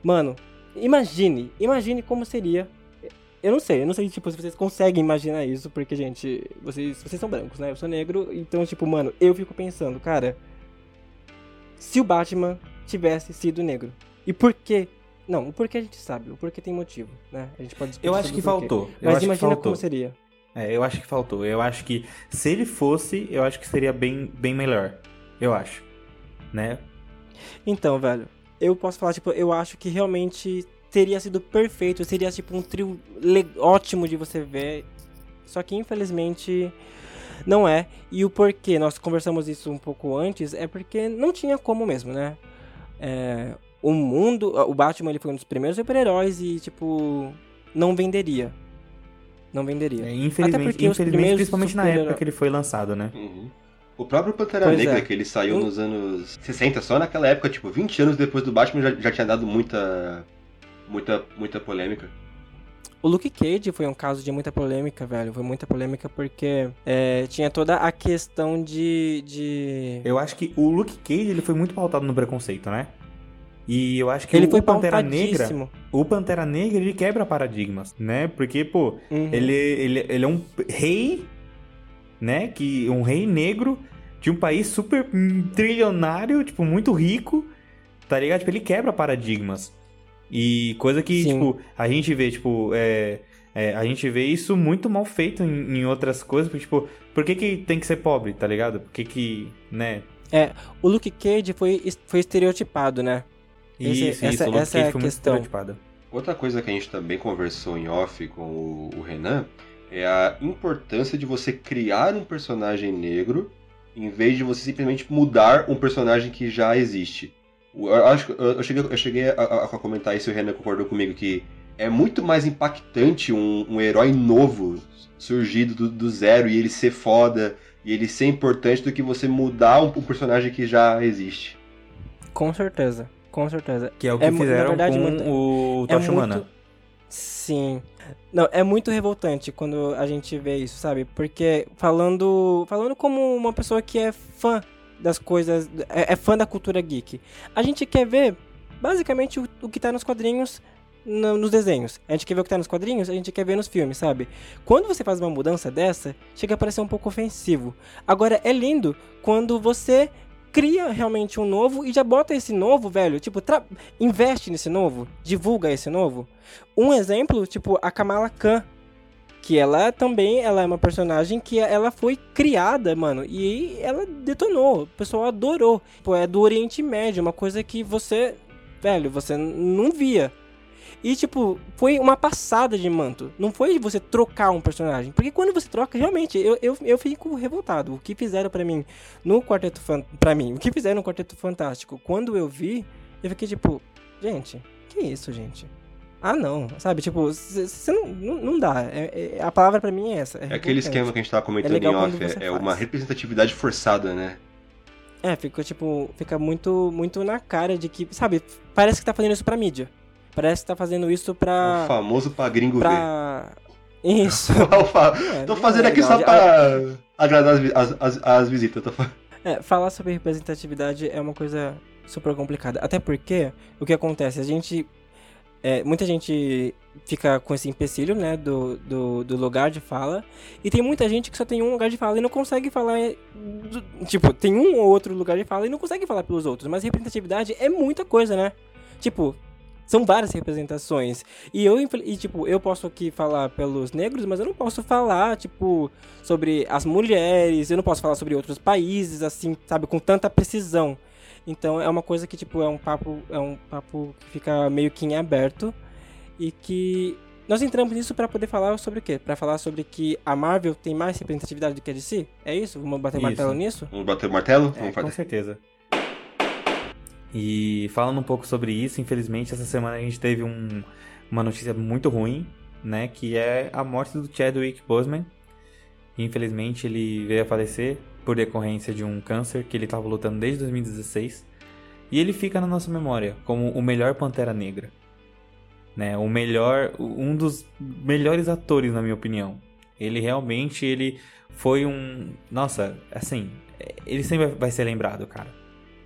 Mano, imagine, imagine como seria. Eu não sei, eu não sei, tipo, se vocês conseguem imaginar isso, porque, gente, vocês, vocês são brancos, né? Eu sou negro, então, tipo, mano, eu fico pensando, cara, se o Batman tivesse sido negro. E por quê? Não, o porquê a gente sabe, o porquê tem motivo, né? A gente pode Eu acho que faltou. Eu Mas imagina faltou. como seria. É, eu acho que faltou. Eu acho que se ele fosse, eu acho que seria bem, bem melhor. Eu acho. Né? Então, velho, eu posso falar, tipo, eu acho que realmente teria sido perfeito, seria tipo um trio ótimo de você ver. Só que infelizmente não é. E o porquê, nós conversamos isso um pouco antes, é porque não tinha como mesmo, né? É, o mundo, o Batman ele foi um dos primeiros super-heróis e tipo não venderia. Não venderia. É, infelizmente, infelizmente principalmente na época que ele foi lançado, né? Uhum. O próprio Pantera pois Negra, é. que ele saiu nos anos 60, só naquela época, tipo, 20 anos depois do Batman, já, já tinha dado muita, muita, muita polêmica. O Luke Cage foi um caso de muita polêmica, velho. Foi muita polêmica porque é, tinha toda a questão de, de. Eu acho que o Luke Cage ele foi muito pautado no preconceito, né? E eu acho que ele o, foi Pantera Negra, o Pantera Negra, ele quebra paradigmas, né? Porque, pô, uhum. ele, ele, ele é um rei, né? Que um rei negro de um país super trilionário, tipo, muito rico, tá ligado? Tipo, ele quebra paradigmas. E coisa que, Sim. tipo, a gente vê, tipo, é, é, a gente vê isso muito mal feito em, em outras coisas, porque, tipo, por que, que tem que ser pobre, tá ligado? Por que que, né? É, o Luke Cage foi, foi estereotipado, né? Esse, isso, essa, isso, essa é a questão. Outra coisa que a gente também conversou em off com o, o Renan é a importância de você criar um personagem negro em vez de você simplesmente mudar um personagem que já existe. Eu, acho, eu cheguei, eu cheguei a, a, comentar isso e o Renan concordou comigo que é muito mais impactante um, um herói novo surgido do, do, zero e ele ser foda e ele ser importante do que você mudar um, um personagem que já existe. Com certeza. Com certeza. Que é o que é, fizeram verdade, com muito, o Tocha é. Muito... Sim. Não, é muito revoltante quando a gente vê isso, sabe? Porque falando, falando como uma pessoa que é fã das coisas, é, é fã da cultura geek, a gente quer ver basicamente o, o que tá nos quadrinhos no, nos desenhos. A gente quer ver o que tá nos quadrinhos, a gente quer ver nos filmes, sabe? Quando você faz uma mudança dessa, chega a parecer um pouco ofensivo. Agora, é lindo quando você cria realmente um novo e já bota esse novo, velho, tipo, investe nesse novo, divulga esse novo. Um exemplo, tipo, a Kamala Khan, que ela também, ela é uma personagem que ela foi criada, mano, e ela detonou, o pessoal adorou. Pô, é do Oriente Médio, uma coisa que você, velho, você não via. E, tipo, foi uma passada de manto. Não foi você trocar um personagem. Porque quando você troca, realmente, eu, eu, eu fico revoltado. O que fizeram para mim no Quarteto para mim, o que fizeram no Quarteto Fantástico, quando eu vi, eu fiquei tipo, gente, que isso, gente? Ah, não, sabe? Tipo, você não, não, dá. É, é, a palavra para mim é essa. É, é aquele esquema que a gente tava comentando é em off, é, é uma representatividade forçada, né? É, fica tipo, fica muito, muito na cara de que, sabe, parece que tá fazendo isso pra mídia. Parece que tá fazendo isso pra. O famoso pra gringo pra... ver. Isso. é, tô fazendo é aqui só pra agradar as, as, as visitas. Tô... É, falar sobre representatividade é uma coisa super complicada. Até porque o que acontece? A gente. É, muita gente fica com esse empecilho, né, do, do, do, lugar de fala. E tem muita gente que só tem um lugar de fala e não consegue falar. Do, tipo, tem um ou outro lugar de fala e não consegue falar pelos outros. Mas representatividade é muita coisa, né? Tipo, são várias representações. E eu, e, tipo, eu posso aqui falar pelos negros, mas eu não posso falar, tipo, sobre as mulheres, eu não posso falar sobre outros países, assim, sabe, com tanta precisão. Então é uma coisa que, tipo, é um papo, é um papo que fica meio que em aberto e que nós entramos nisso para poder falar sobre o quê? Para falar sobre que a Marvel tem mais representatividade do que a DC? É isso? Vamos bater isso. martelo nisso? Vamos bater martelo? É, Vamos com certeza. E falando um pouco sobre isso, infelizmente essa semana a gente teve um, uma notícia muito ruim, né? Que é a morte do Chadwick Boseman. Infelizmente ele veio a falecer por decorrência de um câncer que ele estava lutando desde 2016. E ele fica na nossa memória como o melhor Pantera Negra. Né, o melhor, um dos melhores atores na minha opinião. Ele realmente ele foi um, nossa, assim, ele sempre vai ser lembrado, cara.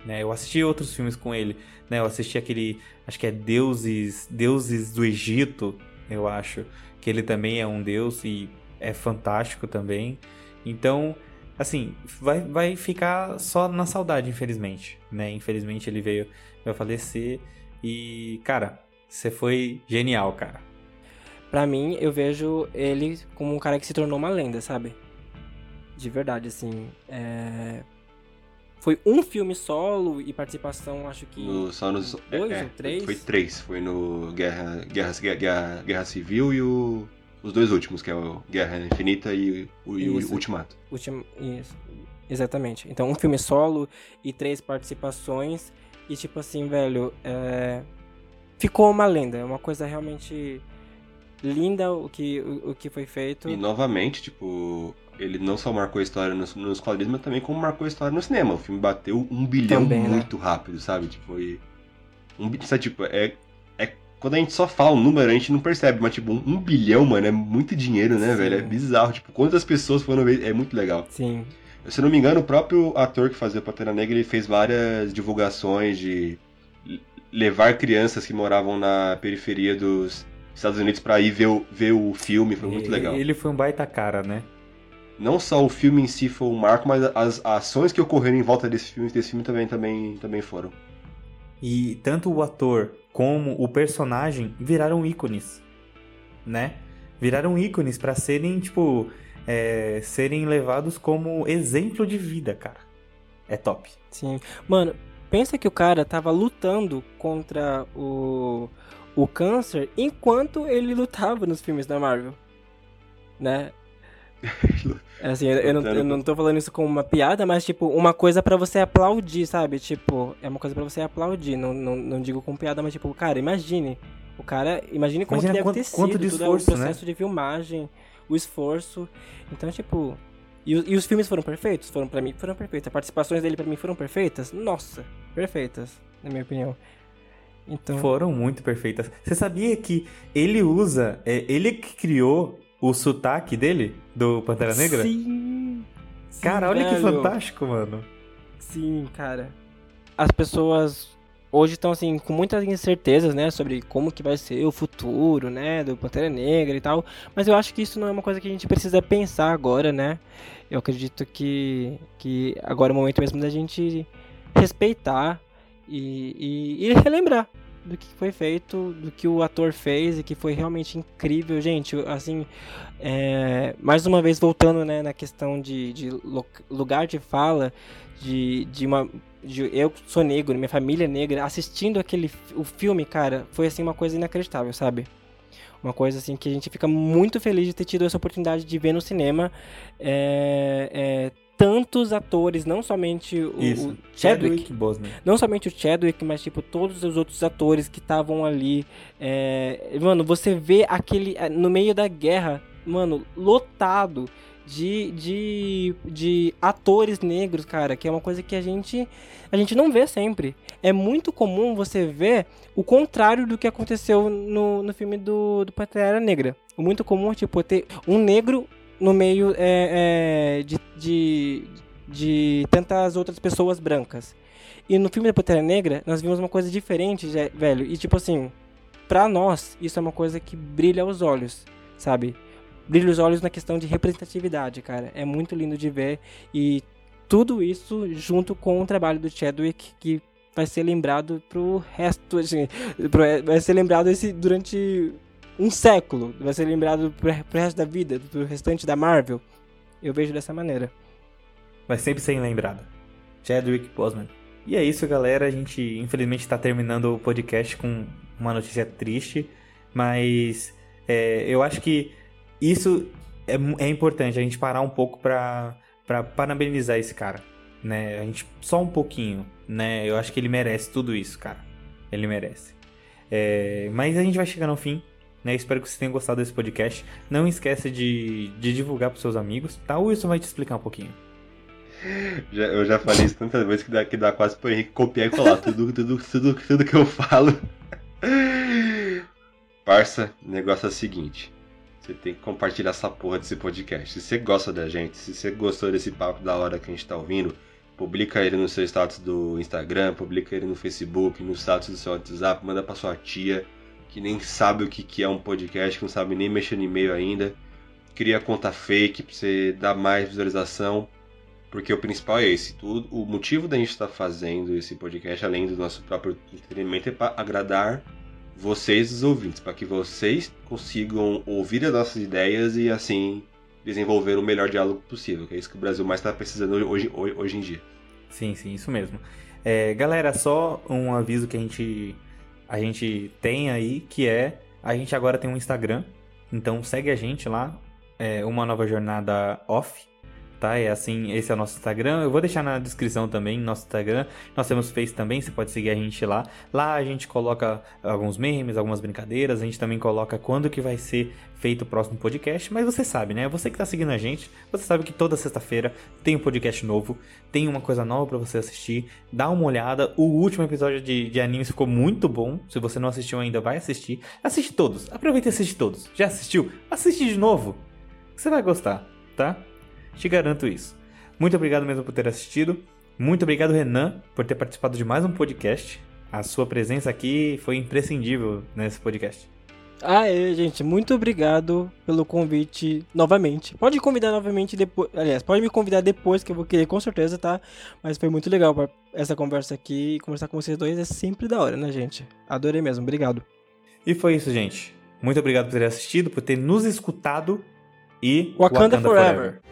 Né? Eu assisti outros filmes com ele, né? Eu assisti aquele, acho que é Deuses, Deuses do Egito, eu acho, que ele também é um deus e é fantástico também. Então, assim, vai, vai ficar só na saudade, infelizmente, né? Infelizmente ele veio, veio a falecer e, cara, você foi genial, cara. Pra mim, eu vejo ele como um cara que se tornou uma lenda, sabe? De verdade, assim. É foi um filme solo e participação, acho que. No, só nos. Dois é, ou três? Foi três. Foi no Guerra, Guerra, Guerra, Guerra Civil e o. os dois últimos, que é o Guerra Infinita e o, e o. Ultimato. Ultim... Isso. Exatamente. Então, um filme solo e três participações. E, tipo assim, velho, é... ficou uma lenda. É uma coisa realmente linda o que, o, o que foi feito. E novamente, tipo, ele não só marcou a história nos, nos quadrinhos, mas também como marcou a história no cinema. O filme bateu um bilhão Também, né? muito rápido, sabe? Tipo, foi. Um, sabe, tipo, é. Quando a gente só fala um número, a gente não percebe, mas tipo, um, bilhão, mano, é muito dinheiro, né, Sim. velho? É bizarro. Tipo, quantas pessoas foram ver? É muito legal. Sim. Se eu não me engano, o próprio ator que fazia Pantera Negra, ele fez várias divulgações de levar crianças que moravam na periferia dos Estados Unidos pra ir ver o, ver o filme, foi muito E- legal. Ele foi um baita cara, né? Não só o filme em si foi um marco, mas as ações que ocorreram em volta desse filme, desse filme também, também, também foram. E tanto o ator como o personagem viraram ícones, né? Viraram ícones pra serem, tipo, é, serem levados como exemplo de vida, cara. É top. Sim. Mano, pensa que o cara tava lutando contra o, o câncer enquanto ele lutava nos filmes da Marvel. Né? Assim, eu, eu não, eu não tô falando isso como uma piada, mas, tipo, uma coisa pra você aplaudir, sabe? Tipo, é uma coisa pra você aplaudir. Não, não, não digo com piada, mas, tipo, cara, imagine. O cara, imagine como Imagina que deve quanto- ter sido quanto de todo esforço, o processo de filmagem, o esforço. Então, tipo. E, e os filmes foram perfeitos? Foram pra mim, foram perfeitos. As participações dele pra mim foram perfeitas? Nossa, perfeitas, na minha opinião. Então. Foram muito perfeitas. Você sabia que ele usa, é, ele que criou o sotaque dele, do Pantera Negra? Sim. sim, Cara, olha que velho. fantástico, mano. Sim, cara. As pessoas hoje estão assim com muitas incertezas, né, sobre como que vai ser o futuro, né, do Pantera Negra e tal. Mas eu acho que isso não é uma coisa que a gente precisa pensar agora, né? Eu acredito que que agora é o momento mesmo da gente respeitar e, e, e relembrar do que foi feito, do que o ator fez e que foi realmente incrível, gente. Assim, é, mais uma vez voltando né, na questão de, de lugar de fala, de, de uma. de- eu sou negro, minha família é negra, assistindo aquele o filme, cara, foi assim uma coisa inacreditável, sabe? Uma coisa assim que a gente fica muito feliz de ter tido essa oportunidade de ver no cinema é, é, tantos atores, não somente o, Isso. o Chadwick, Boseman. não somente o Chadwick, mas tipo todos os outros atores que estavam ali. é, Mano, você vê aquele é, no meio da guerra, mano, lotado de, de, de atores negros, cara, que é uma coisa que a gente a gente não vê sempre. É muito comum você ver o contrário do que aconteceu no, no filme do, do Pantera Negra. O muito comum tipo ter um negro no meio é, é, de, de, de tantas outras pessoas brancas. E no filme da Pantera Negra, nós vimos uma coisa diferente, velho. E tipo assim, pra nós, isso é uma coisa que brilha os olhos, sabe? Brilha os olhos na questão de representatividade, cara. É muito lindo de ver. E tudo isso junto com o trabalho do Chadwick, que vai ser lembrado pro resto, assim, vai ser lembrado esse, durante um século. Vai ser lembrado pro, pro resto da vida, pro restante da Marvel. Eu vejo dessa maneira. Vai sempre ser lembrado. Chadwick Boseman. E é isso, galera. A gente, infelizmente, está terminando o podcast com uma notícia triste. Mas é, eu acho que isso é, é importante. A gente parar um pouco pra parabenizar esse cara. Né? A gente, só um pouquinho. Né? Eu acho que ele merece tudo isso, cara. Ele merece. É, mas a gente vai chegando ao fim. Né? Espero que vocês tenham gostado desse podcast. Não esqueça de, de divulgar pros seus amigos. Tá? O Wilson vai te explicar um pouquinho. Já- eu já falei isso tantas vezes que dá, que dá quase pro Henrique copiar e colar tudo, tudo, tudo, tudo que eu falo. Parça, o negócio é o seguinte. Você tem que compartilhar essa porra desse podcast. Se você gosta da gente, se você gostou desse papo da hora que a gente tá ouvindo, publica ele no seu status do Instagram, publica ele no Facebook, no status do seu WhatsApp, manda pra sua tia, que nem sabe o que é um podcast, que não sabe nem mexer no e-mail ainda. Cria conta fake pra você dar mais visualização. Porque o principal é esse. Tudo, o motivo da gente estar fazendo esse podcast, além do nosso próprio entretenimento, é para agradar vocês, os ouvintes, para que vocês consigam ouvir as nossas ideias e assim desenvolver o melhor diálogo possível. Que é isso que o Brasil mais está precisando hoje, hoje, hoje em dia. Sim, sim, isso mesmo. É, galera, só um aviso que a gente, a gente tem aí, que é, a gente agora tem um Instagram, Então segue a gente lá, é uma nova jornada off, tá? É assim, esse é o nosso Instagram. Eu vou deixar na descrição também nosso Instagram. Nós temos Face também, você pode seguir a gente lá. Lá a gente coloca alguns memes, algumas brincadeiras. A gente também coloca quando que vai ser feito o próximo podcast. Mas você sabe, né? Você que tá seguindo a gente, você sabe que toda sexta-feira tem um podcast novo, tem uma coisa nova para você assistir. Dá uma olhada. O último episódio de, de animes ficou muito bom. Se você não assistiu ainda, vai assistir. Assiste todos. Aproveita e assiste todos. Já assistiu? Assiste de novo. Você vai gostar, tá? Te garanto isso. Muito obrigado mesmo por ter assistido. Muito obrigado, Renan, por ter participado de mais um podcast. A sua presença aqui foi imprescindível nesse podcast. Ah, é, gente, muito obrigado pelo convite novamente. Pode convidar novamente depois. Aliás, pode me convidar depois, que eu vou querer com certeza, tá? Mas foi muito legal essa conversa aqui. Conversar com vocês dois é sempre da hora, né, gente? Adorei mesmo, obrigado. E foi isso, gente. Muito obrigado por ter assistido, por ter nos escutado e Wakanda, Wakanda forever. forever.